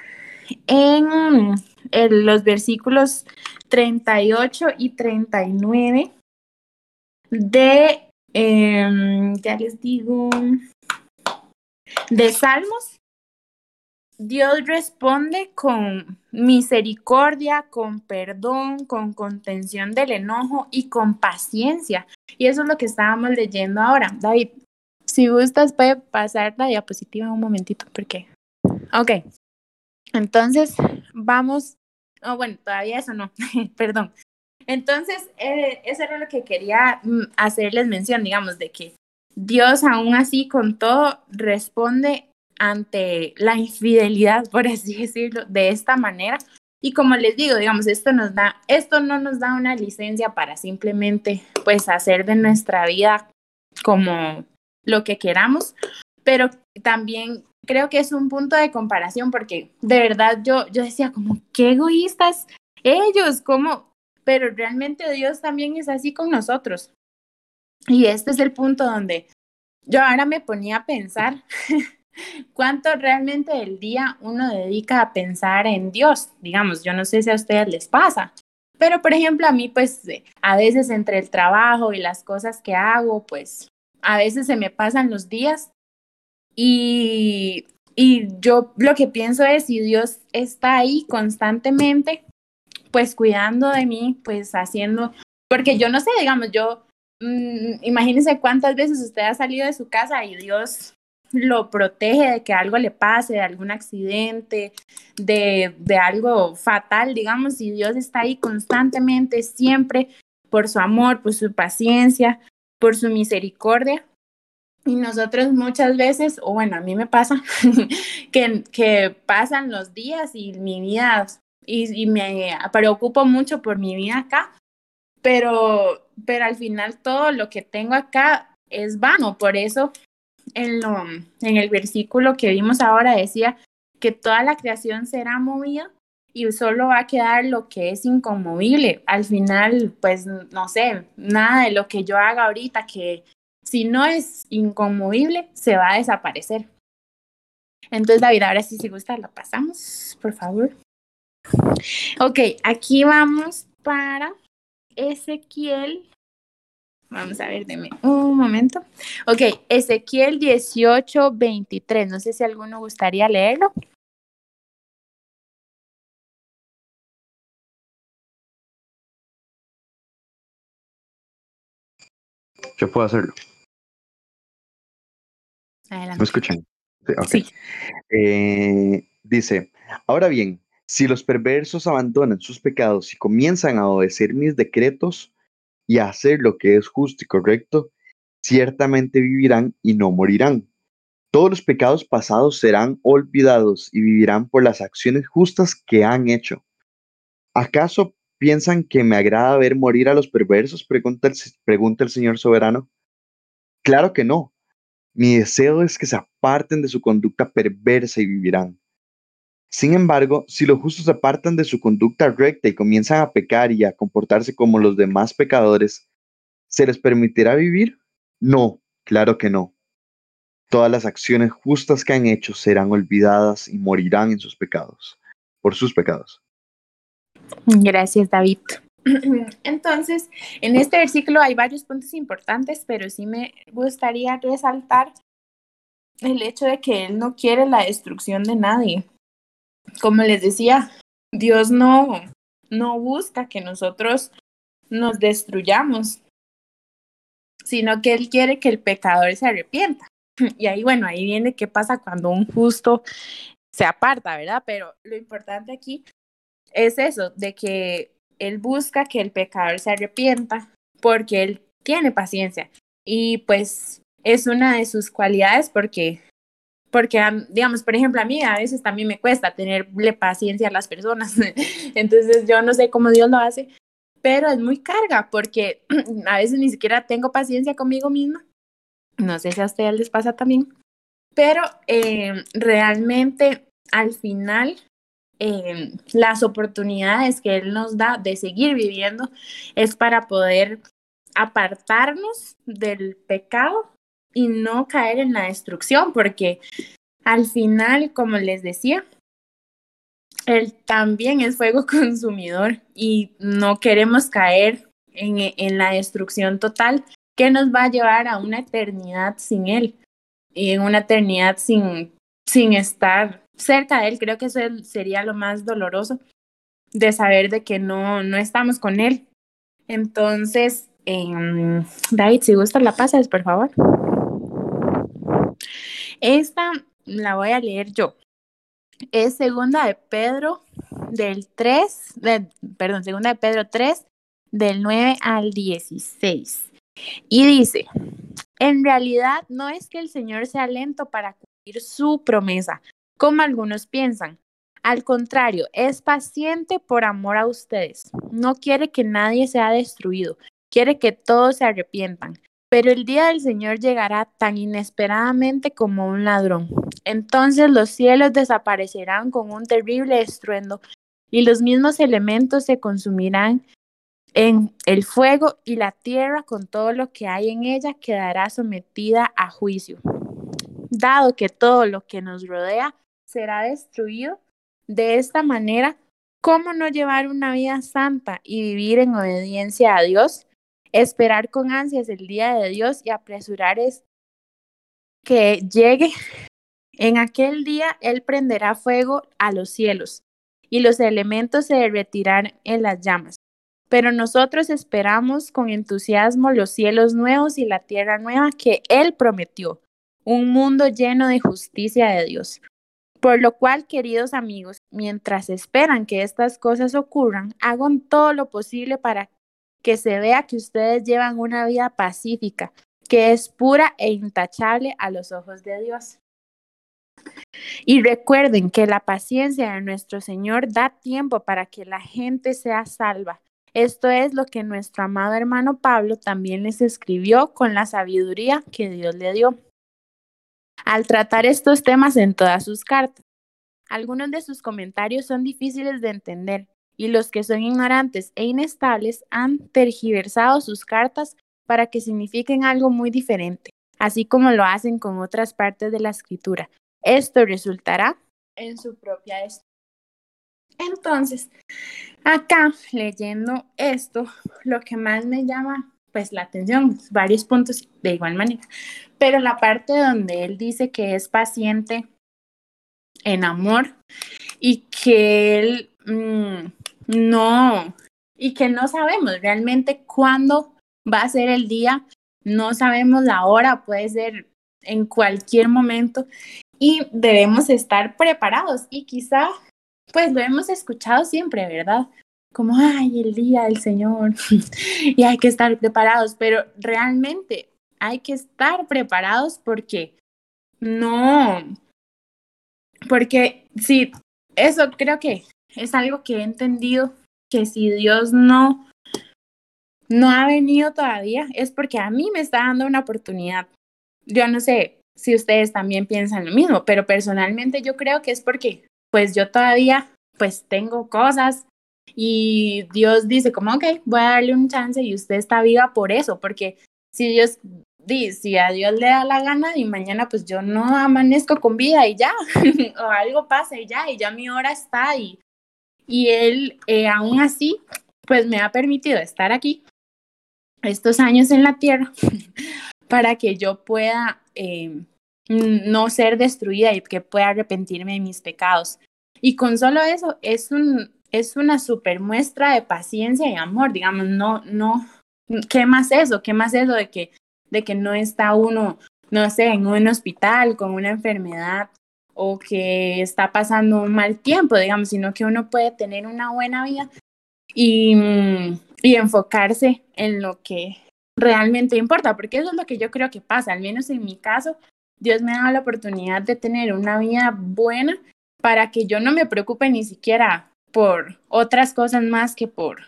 [SPEAKER 1] en, los versículos 38 y 39 de, eh, ya les digo, de Salmos, Dios responde con misericordia, con perdón, con contención del enojo y con paciencia. Y eso es lo que estábamos leyendo ahora. David, si gustas, puede pasar la diapositiva un momentito, porque Ok. Entonces, vamos. Oh, bueno, todavía eso no. Perdón. Entonces, eh, eso era lo que quería mm, hacerles mención, digamos, de que Dios aún así con todo responde ante la infidelidad, por así decirlo, de esta manera. Y como les digo, digamos, esto nos da, esto no nos da una licencia para simplemente, pues, hacer de nuestra vida como lo que queramos, pero también creo que es un punto de comparación porque de verdad yo, yo decía como, qué egoístas ellos, como, pero realmente Dios también es así con nosotros. Y este es el punto donde yo ahora me ponía a pensar cuánto realmente del día uno dedica a pensar en Dios. Digamos, yo no sé si a ustedes les pasa, pero por ejemplo a mí pues a veces entre el trabajo y las cosas que hago, pues a veces se me pasan los días y, y yo lo que pienso es si Dios está ahí constantemente, pues cuidando de mí, pues haciendo, porque yo no sé, digamos, yo, mmm, imagínense cuántas veces usted ha salido de su casa y Dios lo protege de que algo le pase, de algún accidente, de, de algo fatal, digamos, y Dios está ahí constantemente, siempre, por su amor, por su paciencia, por su misericordia. Y nosotros muchas veces, o bueno, a mí me pasa, que, que pasan los días y mi vida, y, me preocupo mucho por mi vida acá, pero, pero al final todo lo que tengo acá es vano. Por eso en, lo, en el versículo que vimos ahora decía que toda la creación será movida y solo va a quedar lo que es inconmovible. Al final, pues no sé, nada de lo que yo haga ahorita que si no es inconmovible, se va a desaparecer. Entonces, David, ahora sí, si gusta, la pasamos, por favor. Ok, aquí vamos para Ezequiel. Vamos a ver, deme un momento. Ok, Ezequiel 18, 23. No sé si alguno gustaría leerlo.
[SPEAKER 2] Yo puedo hacerlo.
[SPEAKER 1] Adelante.
[SPEAKER 2] ¿Me escuchan?
[SPEAKER 1] Sí.
[SPEAKER 2] Eh, dice, ahora bien, si los perversos abandonan sus pecados y comienzan a obedecer mis decretos y a hacer lo que es justo y correcto, ciertamente vivirán y no morirán. Todos los pecados pasados serán olvidados y vivirán por las acciones justas que han hecho. ¿Acaso piensan que me agrada ver morir a los perversos? Pregunta el, pregunta el Señor soberano. Claro que no. Mi deseo es que se aparten de su conducta perversa y vivirán. Sin embargo, si los justos se apartan de su conducta recta y comienzan a pecar y a comportarse como los demás pecadores, ¿se les permitirá vivir? No, claro que no. Todas las acciones justas que han hecho serán olvidadas y morirán en sus pecados, por sus pecados.
[SPEAKER 1] Gracias, David. Entonces, en este versículo hay varios puntos importantes, pero sí me gustaría resaltar el hecho de que Él no quiere la destrucción de nadie. Como les decía, Dios no, no busca que nosotros nos destruyamos, sino que Él quiere que el pecador se arrepienta. Y ahí, bueno, ahí viene qué pasa cuando un justo se aparta, ¿verdad? Pero lo importante aquí es eso, de que Él busca que el pecador se arrepienta porque Él tiene paciencia. Y pues es una de sus cualidades porque, porque, digamos, por ejemplo, a mí a veces también me cuesta tenerle paciencia a las personas. Entonces yo no sé cómo Dios lo hace, pero es muy carga porque a veces ni siquiera tengo paciencia conmigo misma. No sé si a ustedes les pasa también, pero eh, realmente al final eh, las oportunidades que Él nos da de seguir viviendo es para poder apartarnos del pecado y no caer en la destrucción, porque al final, como les decía, Él también es fuego consumidor y no queremos caer en, en la destrucción total que nos va a llevar a una eternidad sin Él y en una eternidad sin, sin estar cerca de Él. Creo que eso sería lo más doloroso de saber de que no, no estamos con Él. Entonces, eh, David, si gustas la pasas, por favor. Esta la voy a leer yo. es segunda de Pedro del 3, de, perdón, segunda de Pedro 3, del 9 al 16. Y dice, en realidad no es que el Señor sea lento para cumplir su promesa, como algunos piensan. Al contrario, es paciente por amor a ustedes. No quiere que nadie sea destruido, quiere que todos se arrepientan. Pero el día del Señor llegará tan inesperadamente como un ladrón. Entonces los cielos desaparecerán con un terrible estruendo y los mismos elementos se consumirán en el fuego y la tierra con todo lo que hay en ella quedará sometida a juicio. Dado que todo lo que nos rodea será destruido, de esta manera, ¿cómo no llevar una vida santa y vivir en obediencia a Dios? Esperar con ansias el día de Dios y apresurar es que llegue. En aquel día Él prenderá fuego a los cielos y los elementos se derretirán en las llamas. Pero nosotros esperamos con entusiasmo los cielos nuevos y la tierra nueva que Él prometió, un mundo lleno de justicia de Dios. Por lo cual, queridos amigos, mientras esperan que estas cosas ocurran, hagan todo lo posible para que se vea que ustedes llevan una vida pacífica, que es pura e intachable a los ojos de Dios. Y recuerden que la paciencia de nuestro Señor da tiempo para que la gente sea salva. Esto es lo que nuestro amado hermano Pablo también les escribió con la sabiduría que Dios le dio. Al tratar estos temas en todas sus cartas, algunos de sus comentarios son difíciles de entender y los que son ignorantes e inestables han tergiversado sus cartas para que signifiquen algo muy diferente, así como lo hacen con otras partes de la escritura. Esto resultará en su propia Entonces, acá leyendo esto, lo que más me llama pues la atención, varios puntos de igual manera, pero la parte donde él dice que es paciente en amor y que él mm, no, y que no sabemos realmente cuándo va a ser el día, no sabemos la hora, puede ser en cualquier momento y debemos estar preparados y quizá pues lo hemos escuchado siempre, ¿verdad? Como, ay, el día del Señor y hay que estar preparados, pero realmente hay que estar preparados porque no, porque sí, eso creo que es algo que he entendido que si Dios no no ha venido todavía es porque a mí me está dando una oportunidad. Yo no sé si ustedes también piensan lo mismo, pero personalmente yo creo que es porque pues yo todavía pues tengo cosas y Dios dice como, ok, voy a darle un chance y usted está viva por eso, porque si Dios si a Dios le da la gana y mañana pues yo no amanezco con vida y ya, o algo pasa y ya, y ya mi hora está y y él eh, aún así, pues me ha permitido estar aquí estos años en la tierra para que yo pueda eh, no ser destruida y que pueda arrepentirme de mis pecados. Y con solo eso es, un, es una super muestra de paciencia y amor, digamos, no, no, ¿qué más eso? ¿Qué más eso de que, de que no está uno, no sé, en un hospital con una enfermedad o que está pasando un mal tiempo, digamos, sino que uno puede tener una buena vida y, y enfocarse en lo que realmente importa, porque eso es lo que yo creo que pasa, al menos en mi caso, Dios me ha dado la oportunidad de tener una vida buena para que yo no me preocupe ni siquiera por otras cosas más que por,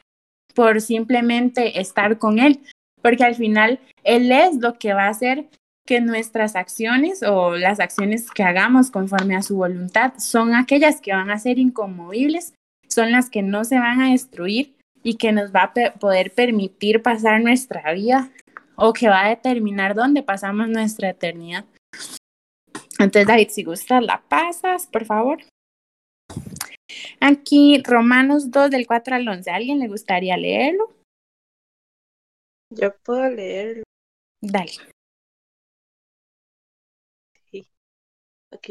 [SPEAKER 1] por simplemente estar con Él, porque al final Él es lo que va a hacer que nuestras acciones o las acciones que hagamos conforme a su voluntad son aquellas que van a ser inconmovibles, son las que no se van a destruir y que nos va a poder permitir pasar nuestra vida o que va a determinar dónde pasamos nuestra eternidad. Entonces, David, si gustas, la pasas, por favor. Aquí, Romanos 2 del 4 al 11. ¿A alguien le gustaría leerlo?
[SPEAKER 9] Yo puedo leerlo.
[SPEAKER 1] Dale.
[SPEAKER 9] Ok.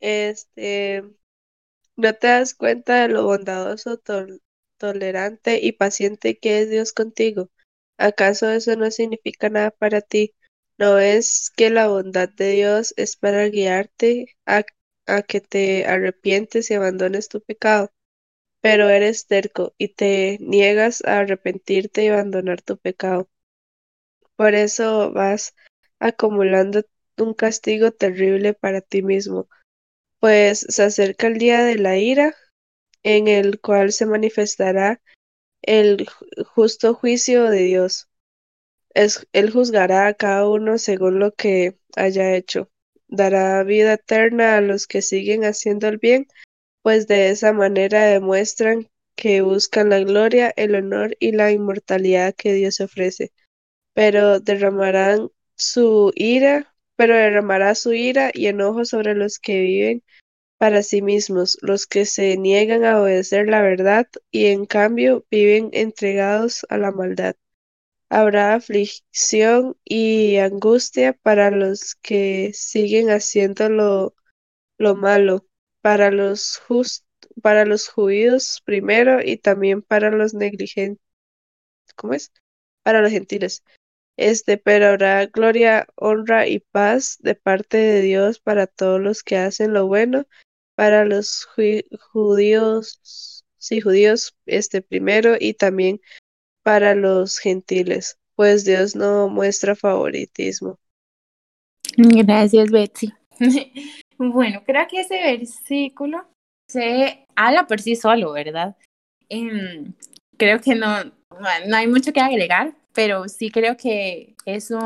[SPEAKER 9] Este, ¿no te das cuenta de lo bondadoso, tolerante y paciente que es Dios contigo? ¿Acaso eso no significa nada para ti? ¿No es que la bondad de Dios es para guiarte a, a que te arrepientes y abandones tu pecado, pero eres terco y te niegas a arrepentirte y abandonar tu pecado. Por eso vas acumulando un castigo terrible para ti mismo, pues se acerca el día de la ira, en el cual se manifestará el justo juicio de Dios. Es, él juzgará a cada uno según lo que haya hecho. Dará vida eterna a los que siguen haciendo el bien, pues de esa manera demuestran que buscan la gloria, el honor y la inmortalidad que Dios ofrece. Pero derramarán su ira, pero derramará su ira y enojo sobre los que viven para sí mismos, los que se niegan a obedecer la verdad y en cambio viven entregados a la maldad. Habrá aflicción y angustia para los que siguen haciendo lo, lo malo, para los just, para los judíos primero y también para los negligentes. ¿Cómo es? Para los gentiles. Este, pero habrá gloria, honra y paz de parte de Dios para todos los que hacen lo bueno, para los judíos, sí, judíos, este primero y también para los gentiles, pues Dios no muestra favoritismo.
[SPEAKER 1] Gracias, Betsy. bueno, creo que ese versículo se habla por sí solo, ¿verdad? Em, creo que no, no hay mucho que agregar, pero sí creo que eso,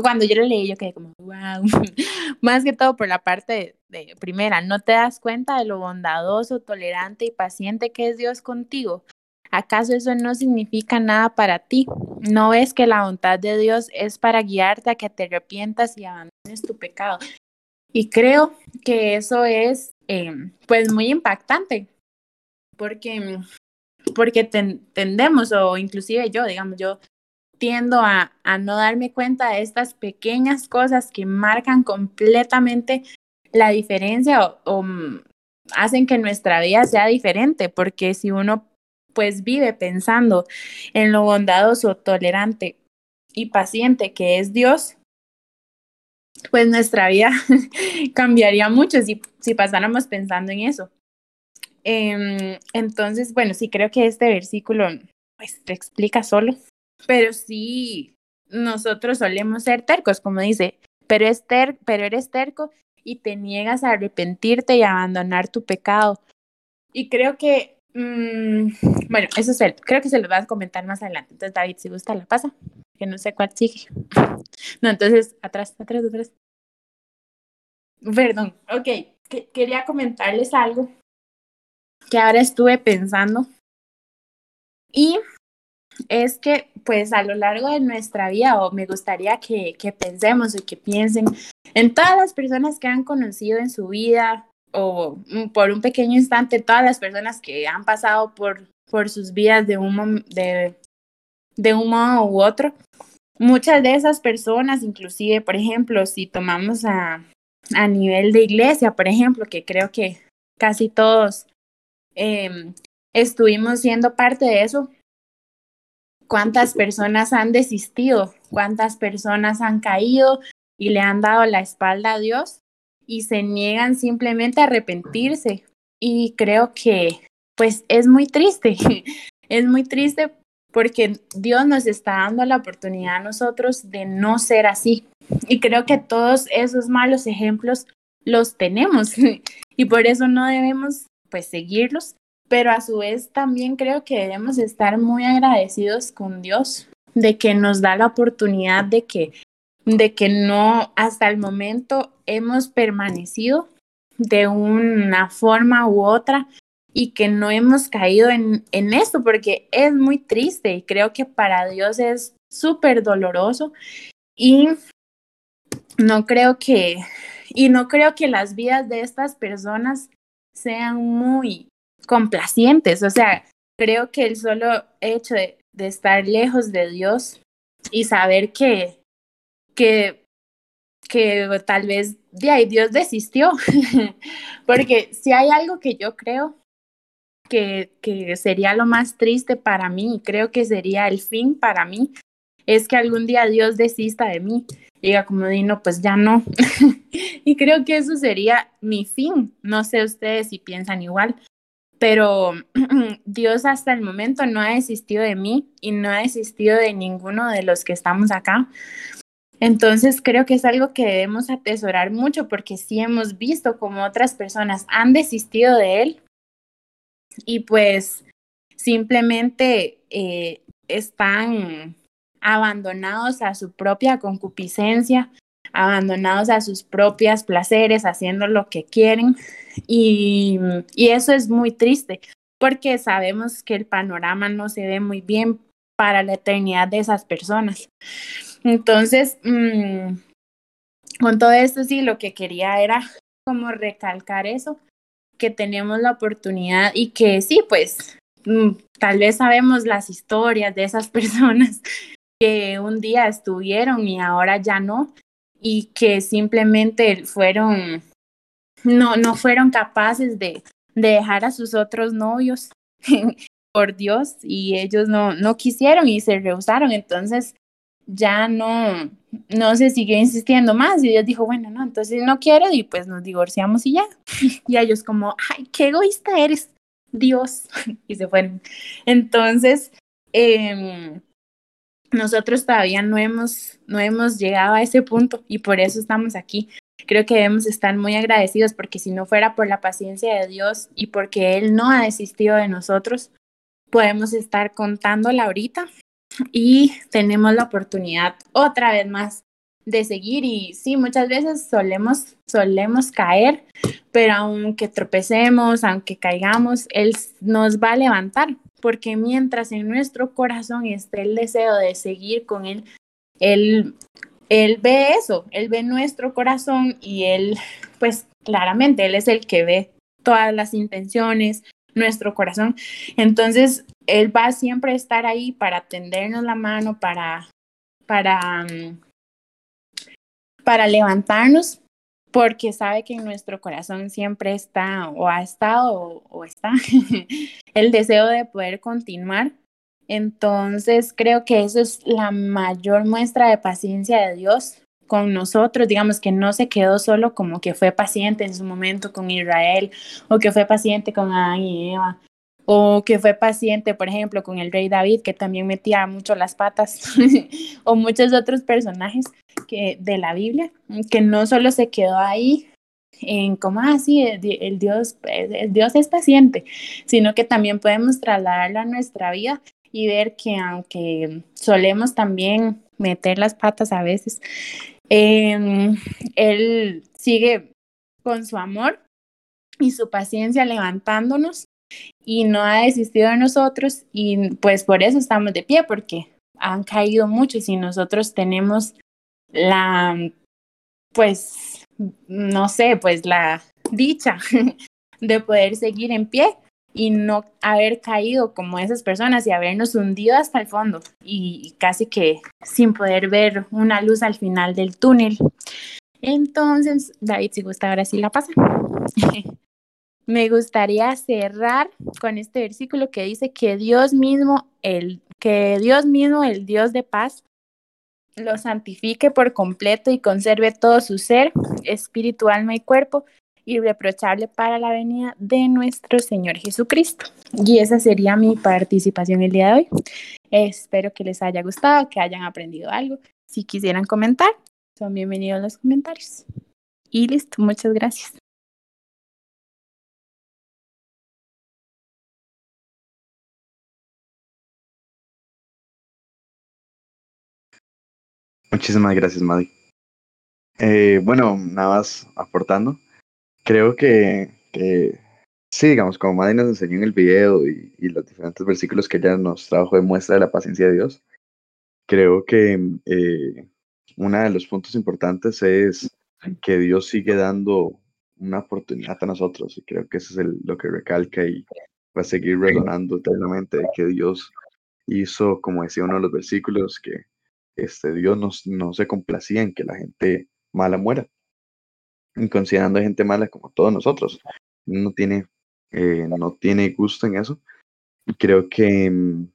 [SPEAKER 1] cuando yo lo leí, yo quedé como, wow, más que todo por la parte de, primera, no te das cuenta de lo bondadoso, tolerante y paciente que es Dios contigo. ¿Acaso eso no significa nada para ti? ¿No ves que la voluntad de Dios es para guiarte a que te arrepientas y abandones tu pecado? Y creo que eso es, em, pues, muy impactante, porque, porque tendemos, o inclusive yo, digamos, yo tiendo a, a no darme cuenta de estas pequeñas cosas que marcan completamente la diferencia o, mm, hacen que nuestra vida sea diferente, porque si uno pues vive pensando en lo bondadoso, tolerante y paciente que es Dios, pues nuestra vida cambiaría mucho si, si pasáramos pensando en eso. Eh, entonces, bueno, sí creo que este versículo pues te explica solo pero sí, nosotros solemos ser tercos, como dice, pero, es ter pero eres terco y te niegas a arrepentirte y abandonar tu pecado. Y creo que, mmm, bueno, eso es el, creo que se lo vas a comentar más adelante. Entonces, David, si gusta, la pasa, que no sé cuál sigue. No, entonces, atrás, atrás, atrás. Perdón, ok, que, quería comentarles algo que ahora estuve pensando. Y es que pues a lo largo de nuestra vida, o me gustaría que, que pensemos y que piensen en todas las personas que han conocido en su vida, o por un pequeño instante, todas las personas que han pasado por, por sus vidas de un, de, de un modo u otro. Muchas de esas personas, inclusive, por ejemplo, si tomamos a, a nivel de iglesia, por ejemplo, que creo que casi todos eh, estuvimos siendo parte de eso, cuántas personas han desistido, cuántas personas han caído y le han dado la espalda a Dios y se niegan simplemente a arrepentirse. Y creo que pues es muy triste, es muy triste porque Dios nos está dando la oportunidad a nosotros de no ser así. Y creo que todos esos malos ejemplos los tenemos y por eso no debemos pues seguirlos pero a su vez también creo que debemos estar muy agradecidos con Dios de que nos da la oportunidad de que de que no hasta el momento hemos permanecido de una forma u otra y que no hemos caído en, en esto porque es muy triste y creo que para Dios es súper doloroso y no creo que y no creo que las vidas de estas personas sean muy complacientes. O sea, creo que el solo hecho de, de estar lejos de Dios y saber que, que, que tal vez de ahí Dios desistió. Porque si hay algo que yo creo que, que sería lo más triste para mí, creo que sería el fin para mí, es que algún día Dios desista de mí. diga como Dino, pues ya no. y creo que eso sería mi fin. No sé ustedes si piensan igual, pero Dios hasta el momento no ha desistido de mí y no ha desistido de ninguno de los que estamos acá. Entonces creo que es algo que debemos atesorar mucho porque sí hemos visto como otras personas han desistido de Él y pues simplemente eh, están abandonados a su propia concupiscencia, abandonados a sus propias placeres, haciendo lo que quieren. Y, y, eso es muy triste, porque sabemos que el panorama no se ve muy bien para la eternidad de esas personas. Entonces, mmm, con todo esto sí, lo que quería era como recalcar eso, que tenemos la oportunidad y que sí, pues mm, tal vez sabemos las historias de esas personas que un día estuvieron y ahora ya no, y que simplemente fueron, no, no fueron capaces de, de dejar a sus otros novios por Dios y ellos no, no quisieron y se rehusaron, entonces ya no, no se siguió insistiendo más y Dios dijo, bueno, no, entonces no quiero y pues nos divorciamos y ya. Y ellos como, ay, qué egoísta eres, Dios. Y se fueron. Entonces, eh, nosotros todavía no hemos, no hemos llegado a ese punto y por eso estamos aquí. Creo que debemos estar muy agradecidos porque si no fuera por la paciencia de Dios y porque Él no ha desistido de nosotros, podemos estar contándola ahorita y tenemos la oportunidad otra vez más de seguir y sí, muchas veces solemos, solemos caer, pero aunque tropecemos, aunque caigamos, Él nos va a levantar porque mientras en nuestro corazón esté el deseo de seguir con Él, Él, él ve eso, Él ve nuestro corazón y Él, pues claramente, Él es el que ve todas las intenciones, nuestro corazón. Entonces, Él va siempre a estar ahí para tendernos la mano, para, para, mm, para levantarnos, porque sabe que en nuestro corazón siempre está o ha estado o, está el deseo de poder continuar. Entonces creo que eso es la mayor muestra de paciencia de Dios con nosotros, digamos que no se quedó solo como que fue paciente en su momento con Israel o que fue paciente con Adán y Eva, o que fue paciente, por ejemplo, con el rey David, que también metía mucho las patas, o muchos otros personajes que, de la Biblia, que no solo se quedó ahí en como así ah, el, Dios, el Dios es paciente, sino que también podemos trasladarlo a nuestra vida y ver que aunque solemos también meter las patas a veces, eh, Él sigue con su amor y su paciencia levantándonos y no ha desistido de nosotros y pues por eso estamos de pie porque han caído muchos y nosotros tenemos la, pues, no sé, pues la dicha de poder seguir en pie y no haber caído como esas personas y habernos hundido hasta el fondo y casi que sin poder ver una luz al final del túnel. Entonces, David, si gusta, ahora sí la pasa. me gustaría cerrar con este versículo que dice que Dios mismo, el, que Dios mismo, el Dios de paz, lo santifique por completo y conserve todo su ser, espíritu, alma y cuerpo, irreprochable para la venida de nuestro Señor Jesucristo. Y esa sería mi participación el día de hoy. Espero que les haya gustado, que hayan aprendido algo. Si quisieran comentar, son bienvenidos los comentarios. Y listo, muchas gracias.
[SPEAKER 2] Muchísimas gracias, Maddy. Eh, bueno, nada más aportando. Creo que, que, sí, digamos, como Maddy nos enseñó en el video y, y, los diferentes versículos que ella nos trajo de muestra de la paciencia de Dios, creo que eh, uno de los puntos importantes es que Dios sigue dando una oportunidad a nosotros y creo que eso es el, lo que recalca y va a seguir resonando eternamente de que Dios hizo, como decía uno de los versículos, que este, Dios no, no se complacía en que la gente mala muera, considerando gente mala como todos nosotros. No tiene, eh, no tiene gusto en eso. Y creo que mm,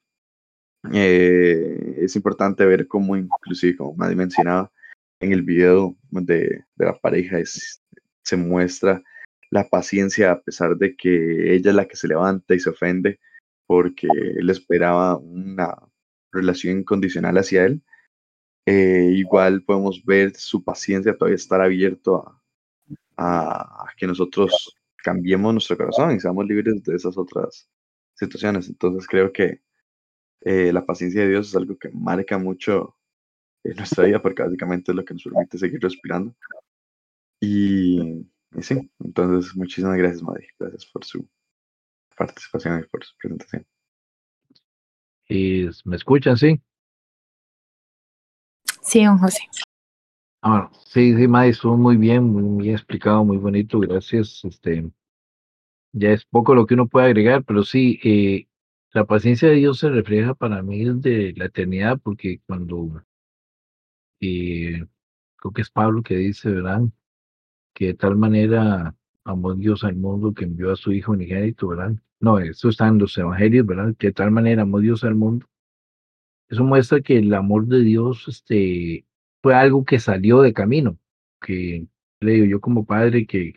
[SPEAKER 2] eh, es importante ver cómo, inclusive, como Maddy mencionaba, en el video de, de la pareja se muestra la paciencia a pesar de que ella es la que se levanta y se ofende porque él esperaba una relación incondicional hacia él. Eh, igual podemos ver su paciencia todavía estar abierto a, a, que nosotros cambiemos nuestro corazón y seamos libres de esas otras situaciones. Entonces creo que eh, la paciencia de Dios es algo que marca mucho en nuestra vida porque básicamente es lo que nos permite seguir respirando. Y, sí, entonces muchísimas gracias, Maddy. Gracias por su participación y por su presentación.
[SPEAKER 10] ¿Y me escuchan, sí?
[SPEAKER 1] Sí, don José.
[SPEAKER 10] Ah, sí, sí, Maddy, estuvo muy bien, muy bien explicado, muy bonito, gracias. Este, ya es poco lo que uno puede agregar, pero sí, eh, la paciencia de Dios se refleja para mí desde la eternidad, porque cuando eh, creo que es Pablo que dice, ¿verdad? Que de tal manera amó Dios al mundo que envió a su Hijo unigénito, ¿verdad? No, eso está en los evangelios, ¿verdad? Que de tal manera amó Dios al mundo. Eso muestra que el amor de Dios este, fue algo que salió de camino, que yo como padre que,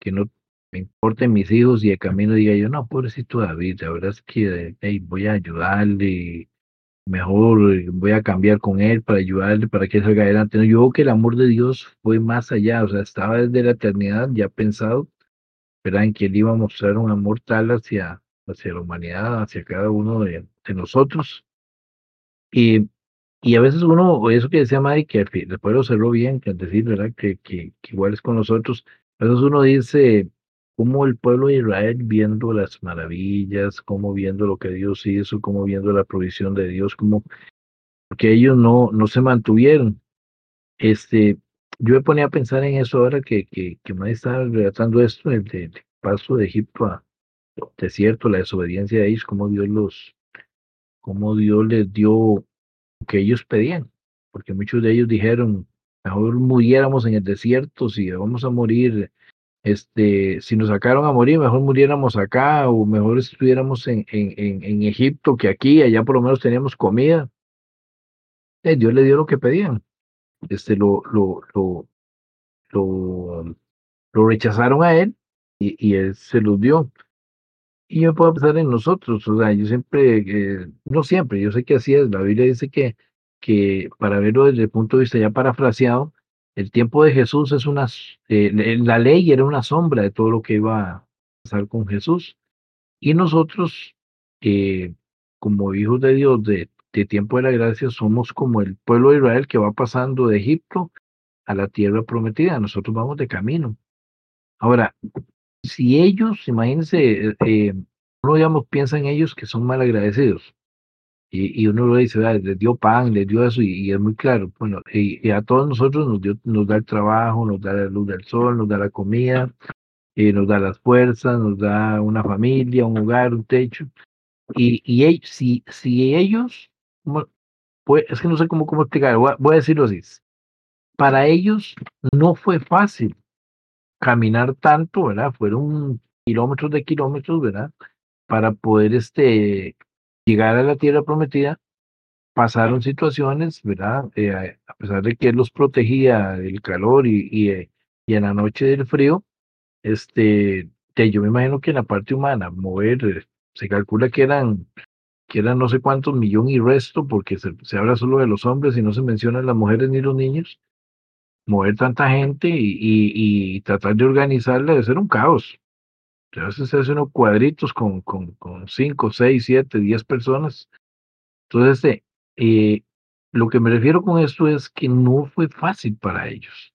[SPEAKER 10] que no me importen mis hijos y de camino diga yo, no, pobrecito David, la verdad es que voy a ayudarle, mejor voy a cambiar con él para ayudarle, para que salga adelante. yo creo que el amor de Dios fue más allá, o sea, estaba desde la eternidad ya pensado, ¿verdad? En que él iba a mostrar un amor tal hacia, hacia la humanidad, hacia cada uno de, de nosotros. Y y a veces uno, eso que decía Mike, que después lo cerró bien, que decir, ¿verdad? Que, que, igual es con nosotros. A veces uno dice, cómo el pueblo de Israel viendo las maravillas, cómo viendo lo que Dios hizo, cómo viendo la provisión de Dios, como porque ellos no, no se mantuvieron. Este, yo me ponía a pensar en eso ahora que, que, que me estaba relatando esto, el, el paso de Egipto a desierto, la desobediencia de ellos, cómo Dios los, cómo Dios les dio que ellos pedían, porque muchos de ellos dijeron, mejor muriéramos en el desierto, si vamos a morir, este, si nos sacaron a morir, mejor muriéramos acá, o mejor estuviéramos en, en, en, Egipto que aquí, allá por lo menos teníamos comida. Eh, Dios le dio lo que pedían. Este, lo, lo, lo, lo, rechazaron a él y, y él se los dio. Y yo puedo pensar en nosotros, o sea, yo siempre, eh, no siempre, yo sé que así es, la Biblia dice que, que para verlo desde el punto de vista ya parafraseado, el tiempo de Jesús es una, eh, la ley era una sombra de todo lo que iba a pasar con Jesús. Y nosotros, eh, como hijos de Dios de, de tiempo de la gracia, somos como el pueblo de Israel que va pasando de Egipto a la tierra prometida. Nosotros vamos de camino. Ahora, si ellos, imagínense, eh, eh, uno digamos piensa en ellos que son mal agradecidos. Y, y uno lo dice, les dio pan, les dio eso, y, es muy claro. Bueno, y, a todos nosotros nos, dio, nos da el trabajo, nos da la luz del sol, nos da la comida, eh, nos da las fuerzas, nos da una familia, un hogar, un techo. Y, y si, si ellos, pues, es que no sé cómo, cómo explicar, voy a decirlo así. Para ellos no fue fácil caminar tanto, ¿verdad? Fueron kilómetros de kilómetros, ¿verdad? Para poder este, llegar a la tierra prometida, pasaron situaciones, ¿verdad? Eh, a pesar de que él los protegía del calor y, y, eh, y en la noche del frío, este, yo me imagino que en la parte humana, mover, eh, se calcula que eran, que eran no sé cuántos millones y resto, porque se, se habla solo de los hombres y no se mencionan las mujeres ni los niños, mover tanta gente y, y, tratar de organizarla debe ser un caos. A veces hacen unos cuadritos con, con, con cinco, seis, siete, diez personas. Entonces, este, eh, lo que me refiero con esto es que no fue fácil para ellos.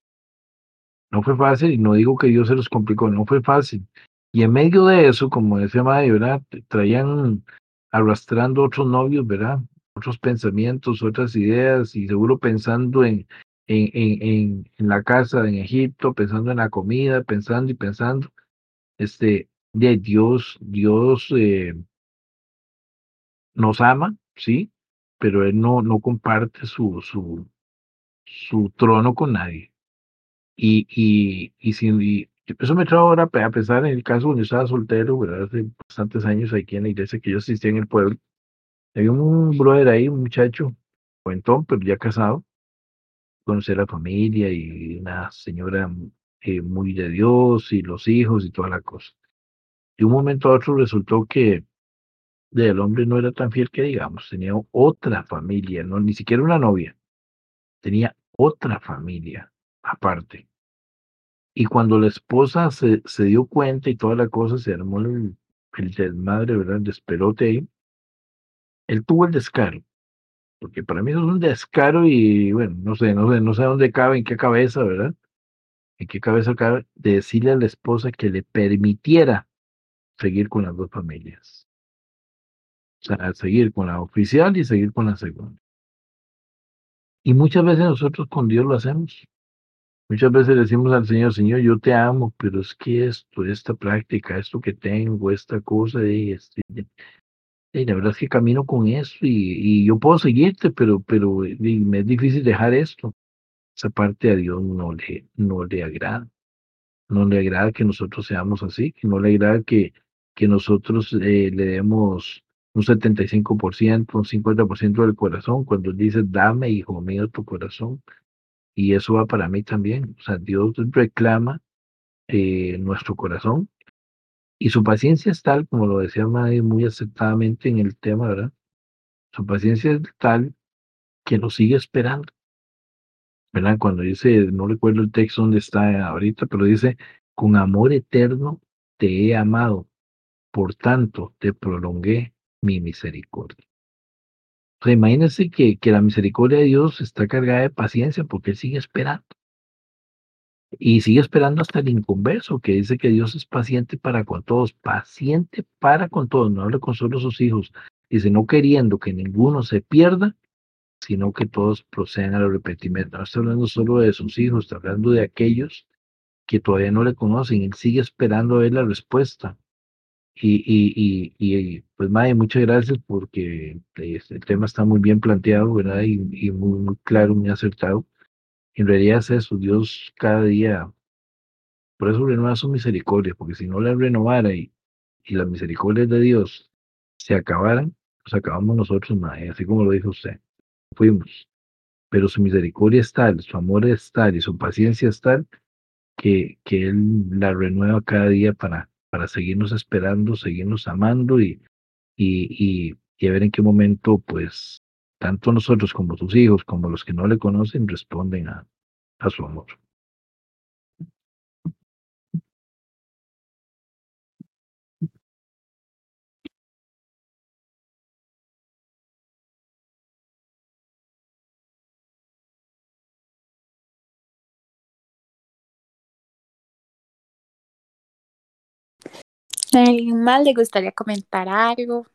[SPEAKER 10] No fue fácil, y no digo que Dios se los complicó, no fue fácil. Y en medio de eso, como decía Madre, ¿verdad? Traían arrastrando otros novios, ¿verdad? Otros pensamientos, otras ideas, y seguro pensando en, en, en, en, la casa en Egipto, pensando en la comida, pensando y pensando. Este, de Dios, Dios eh, nos ama, sí, pero Él no, no comparte su, su, su trono con nadie. Y, y, y, sin, y eso me trae ahora a pensar en el caso cuando yo estaba soltero, ¿verdad? hace bastantes años aquí en la iglesia que yo asistía en el pueblo. Había un brother ahí, un muchacho, cuentón, pero ya casado, conocer la familia y una señora eh, muy de Dios y los hijos y toda la cosa. De un momento a otro resultó que el hombre no era tan fiel que digamos, tenía otra familia, no ni siquiera una novia, tenía otra familia aparte. Y cuando la esposa se, se dio cuenta y toda la cosa, se armó el, el desmadre, ¿verdad? El despelote ahí. Él tuvo el descaro, porque para mí eso es un descaro y bueno, no sé, no sé, no sé dónde cabe, en qué cabeza, ¿verdad? En qué cabeza cabe de decirle a la esposa que le permitiera seguir con las dos familias. O sea, seguir con la oficial y seguir con la segunda. Y muchas veces nosotros con Dios lo hacemos. Muchas veces decimos al Señor, Señor, yo te amo, pero es que esto, esta práctica, esto que tengo, esta cosa, y, este, y la verdad es que camino con eso y, y yo puedo seguirte, pero, pero me es difícil dejar esto. Esa parte a Dios no le, no le agrada. No le agrada que nosotros seamos así, que no le agrada que, que nosotros eh, le demos un 75%, un 50% del corazón, cuando dice, dame, hijo mío, tu corazón. Y eso va para mí también. O sea, Dios reclama eh, nuestro corazón y su paciencia es tal, como lo decía Madre muy acertadamente en el tema, ¿verdad? Su paciencia es tal que lo sigue esperando. ¿Verdad? Cuando dice, no recuerdo el texto donde está ahorita, pero dice, con amor eterno te he amado, por tanto te prolongué mi misericordia. O sea, imagínense que, que la misericordia de Dios está cargada de paciencia porque Él sigue esperando. Y sigue esperando hasta el inconverso, que dice que Dios es paciente para con todos, paciente para con todos, no habla con solo sus hijos. Dice, no queriendo que ninguno se pierda, sino que todos procedan al arrepentimiento. No está hablando solo de sus hijos, está hablando de aquellos que todavía no le conocen. Él sigue esperando a ver la respuesta. Y, y, y, pues, Mae, muchas gracias porque este, el tema está muy bien planteado, ¿verdad? Y, y muy, muy claro, muy acertado. En realidad es eso, Dios cada día, por eso renueva su misericordia, porque si no la renovara y, y las misericordias de Dios se acabaran, pues acabamos nosotros, Mae, así como lo dijo usted. Fuimos. Pero su misericordia es tal, su amor es tal y su paciencia es tal que, que Él la renueva cada día para, para seguirnos esperando, seguirnos amando y, y, y, y ver en qué momento, pues, tanto nosotros como sus hijos, como los que no le conocen, responden a, a su amor.
[SPEAKER 1] ¿A alguien más le gustaría comentar algo?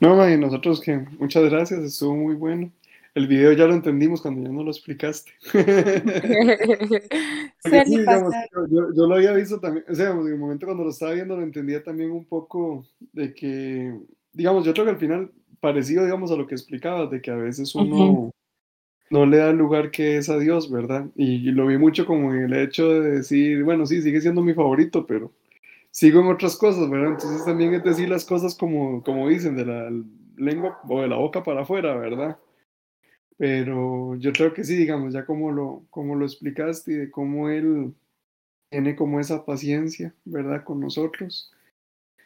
[SPEAKER 3] No, Mae, nosotros que muchas gracias, estuvo muy bueno. El video ya lo entendimos cuando ya no lo explicaste. Porque sí, digamos, yo, yo- lo había visto también, o sea, en el momento cuando lo estaba viendo lo entendía también un poco de que, digamos, yo creo que al final parecido, digamos, a lo que explicabas, de que a veces uno no le da el lugar que es a Dios, ¿verdad? Y, y lo vi mucho como en el hecho de decir, bueno, sí, sigue siendo mi favorito, pero sigo en otras cosas, ¿verdad? Entonces también es decir las cosas como, como dicen, de la lengua o de la boca para afuera, ¿verdad? Pero yo creo que sí, digamos, ya como lo, como lo explicaste de cómo él tiene como esa paciencia, ¿verdad? Con nosotros.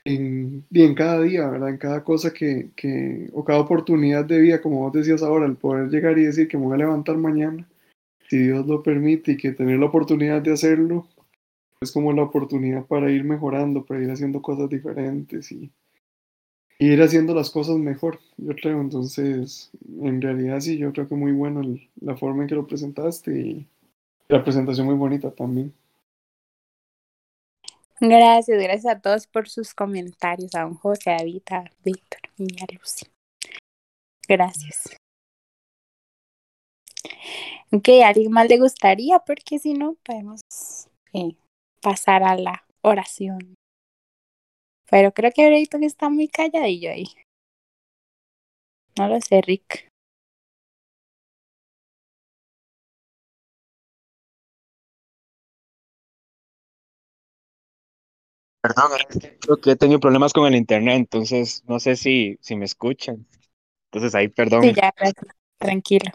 [SPEAKER 3] En, y en cada día, ¿verdad? En cada cosa que, que, o cada oportunidad de vida, como vos decías ahora, el poder llegar y decir que me voy a levantar mañana, si Dios lo permite, y que tener la oportunidad de hacerlo, es como la oportunidad para ir mejorando, para ir haciendo cosas diferentes y, ir haciendo las cosas mejor, yo creo. Entonces, en realidad sí, yo creo que muy bueno el- la forma en que lo presentaste y la presentación muy bonita también.
[SPEAKER 1] Gracias, gracias a todos por sus comentarios, a don José, a David, a Víctor y a Lucy. Gracias. Ok, ¿a alguien más le gustaría? Porque si no, podemos eh, pasar a la oración. Pero creo que Brayton está muy calladillo ahí. No lo sé, Rick.
[SPEAKER 11] Perdón, creo que he tenido problemas con el internet, entonces no sé si, si me escuchan. Entonces ahí, perdón.
[SPEAKER 1] Sí, ya. Tranquilo.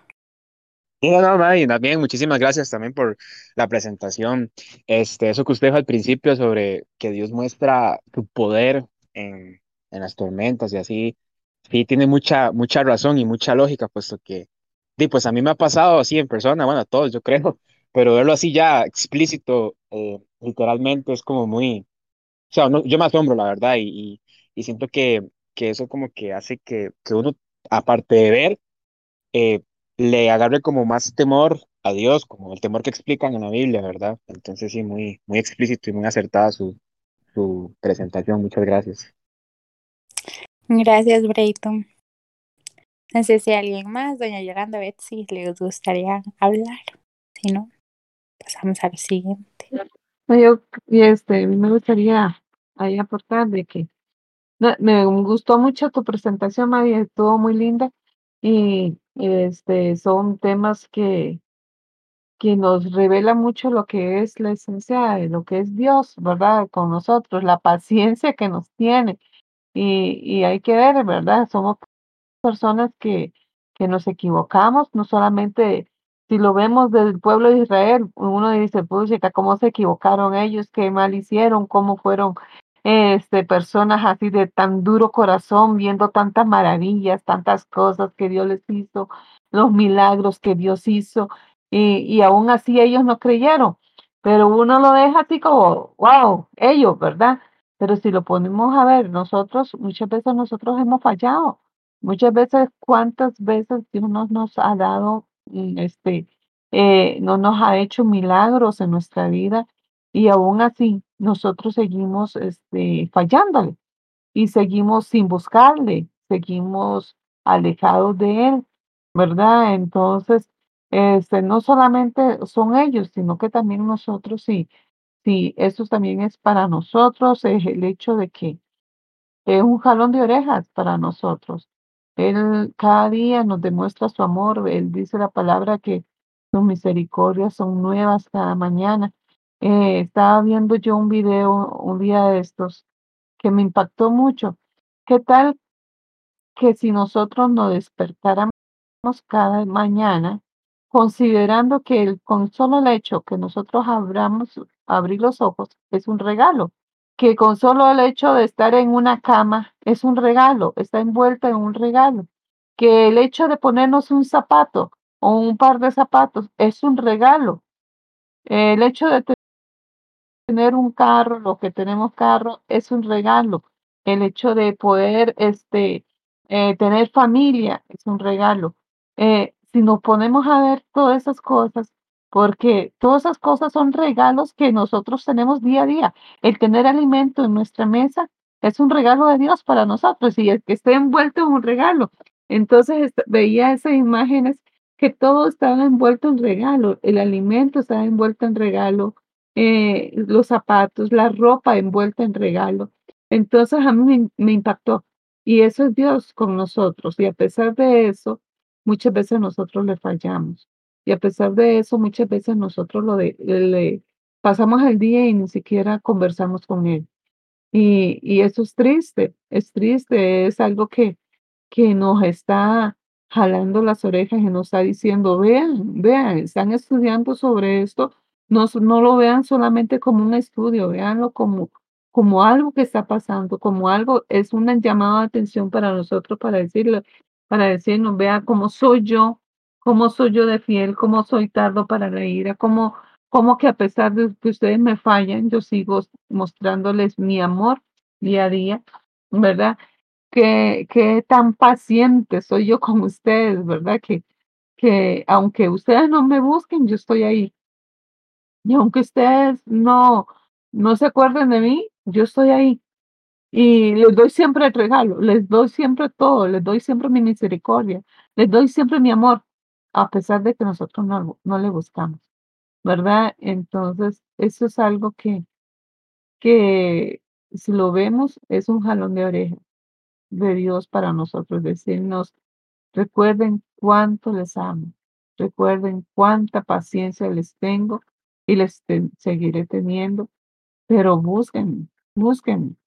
[SPEAKER 11] Sí, No, no, May, bien, muchísimas gracias también por la presentación. Este, eso que usted dijo al principio sobre que Dios muestra su poder en, en las tormentas y así, sí, tiene mucha, mucha razón y mucha lógica, puesto que, di, pues a mí me ha pasado así en persona, bueno, a todos yo creo, pero verlo así ya explícito, eh, literalmente, es como muy, o sea, no- yo me asombro, la verdad, y, y, y siento que, que eso como que hace que, que uno, aparte de ver, eh, le agarre como más temor a Dios, como el temor que explican en la Biblia, ¿verdad? Entonces sí, muy, muy explícito y muy acertada su, su presentación. Muchas gracias.
[SPEAKER 1] Gracias, Brayton. No sé si alguien más, doña Yolanda, Betsy, les gustaría hablar. Si no, pasamos al siguiente.
[SPEAKER 12] No, Yo, y este, me gustaría ahí aportar de que no, me gustó mucho tu presentación, María, estuvo muy linda y este, son temas que, que nos revela mucho lo que es la esencia de lo que es Dios, ¿verdad? Con nosotros, la paciencia que nos tiene y, y hay que ver, ¿verdad? Somos personas que, que nos equivocamos, no solamente si lo vemos del pueblo de Israel, uno dice, pucha, cómo se equivocaron ellos, qué mal hicieron, cómo fueron este, personas así de tan duro corazón, viendo tantas maravillas, tantas cosas que Dios les hizo, los milagros que Dios hizo, y, y aún así ellos no creyeron. Pero uno lo deja así como, wow, ellos, ¿verdad? Pero si lo ponemos a ver, nosotros, muchas veces nosotros hemos fallado. Muchas veces, ¿cuántas veces Dios nos, nos ha dado, mm, este, eh, no nos ha hecho milagros en nuestra vida y aún así nosotros seguimos este, fallándole y seguimos sin buscarle, seguimos alejados de Él, ¿verdad? Entonces, este, no solamente son ellos, sino que también nosotros, sí, sí, eso también es para nosotros, es el hecho de que es un jalón de orejas para nosotros. Él cada día nos demuestra su amor. Él dice la palabra que sus misericordias son nuevas cada mañana. Eh, estaba viendo yo un video un día de estos que me impactó mucho. ¿Qué tal que si nosotros nos despertáramos cada mañana, considerando que el, con solo el hecho que nosotros abramos, abrir los ojos es un regalo? que con solo el hecho de estar en una cama es un regalo, está envuelta en un regalo, que el hecho de ponernos un zapato o un par de zapatos es un regalo, el hecho de tener un carro, lo que tenemos carro, es un regalo, el hecho de poder este, eh, tener familia es un regalo. Eh, si nos ponemos a ver todas esas cosas, porque todas esas cosas son regalos que nosotros tenemos día a día. El tener alimento en nuestra mesa es un regalo de Dios para nosotros y el que esté envuelto en un regalo. Entonces est- veía esas imágenes que todo estaba envuelto en regalo, el alimento estaba envuelto en regalo, eh, los zapatos, la ropa envuelta en regalo. Entonces a mí me, me impactó y eso es Dios con nosotros y a pesar de eso, muchas veces nosotros le fallamos. Y a pesar de eso, muchas veces nosotros lo de, le pasamos el día y ni siquiera conversamos con él. Y, y eso es triste, es triste, es algo que, que nos está jalando las orejas y nos está diciendo, vean, vean, están estudiando sobre esto, no, no lo vean solamente como un estudio, veanlo como, como algo que está pasando, como algo, es un llamado de atención para nosotros para decirle, para decirnos, vea cómo soy yo, cómo soy yo de fiel, cómo soy tardo para la ira, cómo, cómo que a pesar de que ustedes me fallan, yo sigo mostrándoles mi amor día a día, ¿verdad? Que, que tan paciente soy yo con ustedes, ¿verdad? Que, que aunque ustedes no me busquen, yo estoy ahí. Y aunque ustedes no, no se acuerden de mí, yo estoy ahí. Y les doy siempre el regalo, les doy siempre todo, les doy siempre mi misericordia, les doy siempre mi amor, a pesar de que nosotros no, no le buscamos, ¿verdad? Entonces, eso es algo que, que si lo vemos, es un jalón de oreja de Dios para nosotros, decirnos, recuerden cuánto les amo, recuerden cuánta paciencia les tengo y les seguiré teniendo, pero busquen, busquen,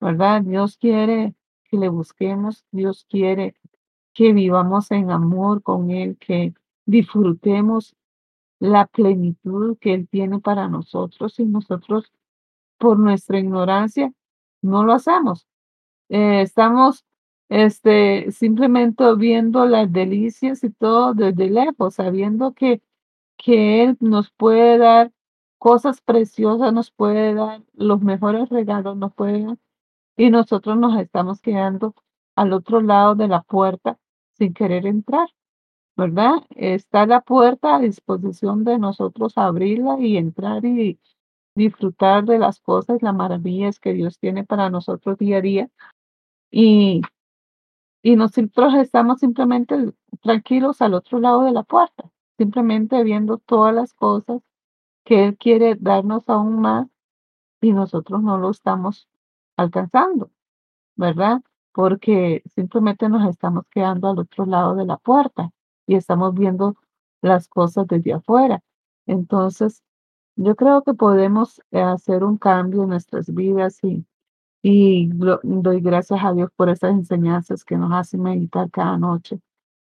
[SPEAKER 12] ¿verdad? Dios quiere que le busquemos, Dios quiere que vivamos en amor con Él, que disfrutemos la plenitud que Él tiene para nosotros y nosotros por nuestra ignorancia no lo hacemos. Eh, estamos este, simplemente viendo las delicias y todo desde lejos, sabiendo que, que Él nos puede dar cosas preciosas, nos puede dar los mejores regalos, nos puede dar, y nosotros nos estamos quedando al otro lado de la puerta sin querer entrar, ¿verdad? Está la puerta a disposición de nosotros abrirla y entrar y disfrutar de las cosas, las maravillas que Dios tiene para nosotros día a día. Y, y nosotros estamos simplemente tranquilos al otro lado de la puerta, simplemente viendo todas las cosas que Él quiere darnos aún más y nosotros no lo estamos alcanzando, ¿verdad? Porque simplemente nos estamos quedando al otro lado de la puerta y estamos viendo las cosas desde afuera. Entonces, yo creo que podemos eh, hacer un cambio en nuestras vidas y, y doy gracias a Dios por esas enseñanzas que nos hacen meditar cada noche,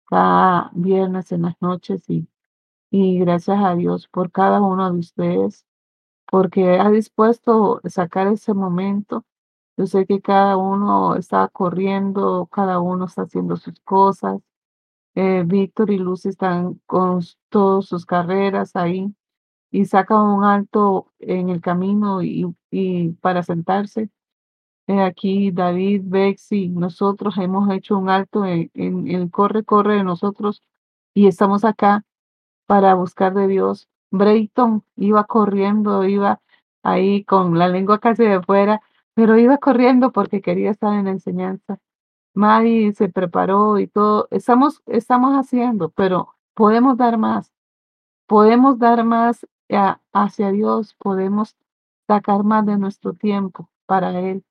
[SPEAKER 12] cada viernes en las noches y y gracias a Dios por cada uno de ustedes, porque ha dispuesto sacar ese momento. Yo sé que cada uno está corriendo, cada uno está haciendo sus cosas. Eh, Víctor y Luz están con todas sus carreras ahí y sacan un alto en el camino y, y para sentarse. Eh, aquí David, Bexy, nosotros hemos hecho un alto en, el corre, corre de nosotros y estamos acá para buscar de Dios. Brayton iba corriendo, iba ahí con la lengua casi de fuera, pero iba corriendo porque quería estar en la enseñanza. Maddie se preparó y todo. Estamos, estamos haciendo, pero podemos dar más. Podemos dar más hacia Dios, podemos sacar más de nuestro tiempo para Él,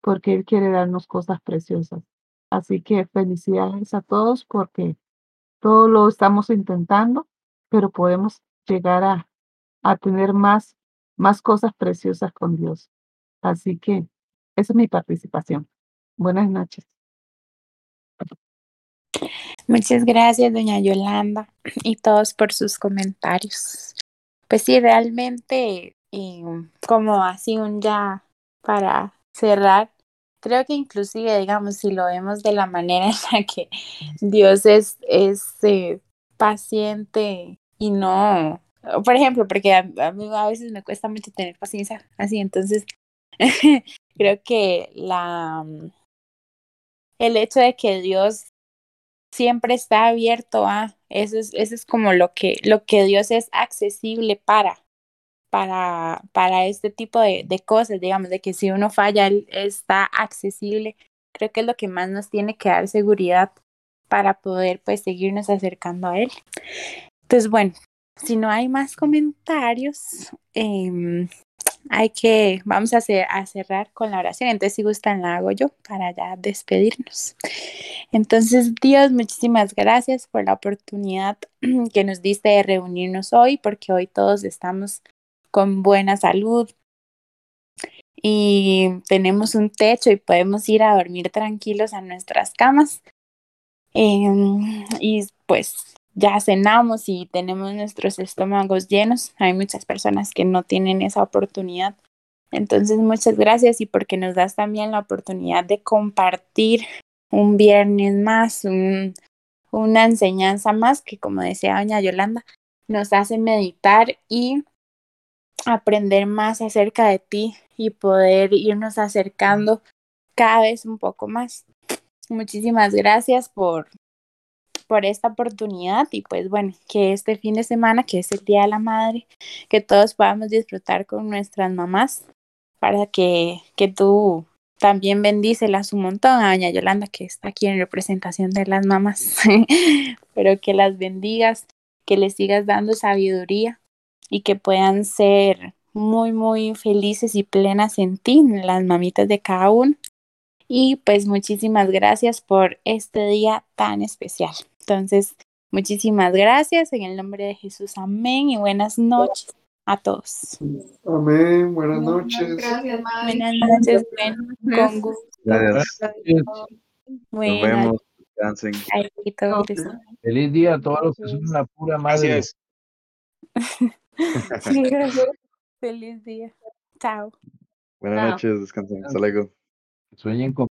[SPEAKER 12] porque Él quiere darnos cosas preciosas. Así que felicidades a todos porque todo lo estamos intentando pero podemos llegar a, a tener más, más cosas preciosas con Dios. Así que esa es mi participación. Buenas noches.
[SPEAKER 1] Muchas gracias, doña Yolanda, y todos por sus comentarios. Pues sí, realmente, como así un ya para cerrar, creo que inclusive, digamos, si lo vemos de la manera en la que Dios es, es eh, paciente y no, por ejemplo, porque a, mí a veces me cuesta mucho tener paciencia así, entonces creo que la el hecho de que Dios siempre está abierto a eso es, eso es como lo que lo que Dios es accesible para para para este tipo de, de cosas digamos de que si uno falla él está accesible creo que es lo que más nos tiene que dar seguridad para poder pues seguirnos acercando a él entonces, bueno, si no hay más comentarios, eh, hay que, vamos a, hacer, a cerrar con la oración. Entonces, si gustan, la hago yo para ya despedirnos. Entonces, Dios, muchísimas gracias por la oportunidad que nos diste de reunirnos hoy, porque hoy todos estamos con buena salud y tenemos un techo y podemos ir a dormir tranquilos a nuestras camas. Eh, y pues ya cenamos y tenemos nuestros estómagos llenos. Hay muchas personas que no tienen esa oportunidad. Entonces, muchas gracias y porque nos das también la oportunidad de compartir un viernes más, una enseñanza más que, como decía doña Yolanda, nos hace meditar y aprender más acerca de ti y poder irnos acercando cada vez un poco más. Muchísimas gracias por por esta oportunidad y pues bueno, que este fin de semana, que es el Día de la Madre, que todos podamos disfrutar con nuestras mamás para que, que tú también bendícelas un montón a doña Yolanda que está aquí en representación de las mamás, pero que las bendigas, que les sigas dando sabiduría y que puedan ser muy, muy felices y plenas en ti, las mamitas de cada uno. Y pues muchísimas gracias por este día tan especial. Entonces, muchísimas gracias en el nombre de Jesús. Amén y buenas noches a todos.
[SPEAKER 3] Amén, buenas noches.
[SPEAKER 4] Gracias, madre.
[SPEAKER 1] Buenas noches, con gusto.
[SPEAKER 2] Gracias. Nos vemos.
[SPEAKER 10] Feliz día a todos los que son una pura madre.
[SPEAKER 1] Gracias. Gracias. Feliz día. Chao.
[SPEAKER 2] Buenas noches, descansen. Hasta luego.
[SPEAKER 10] Sueñen con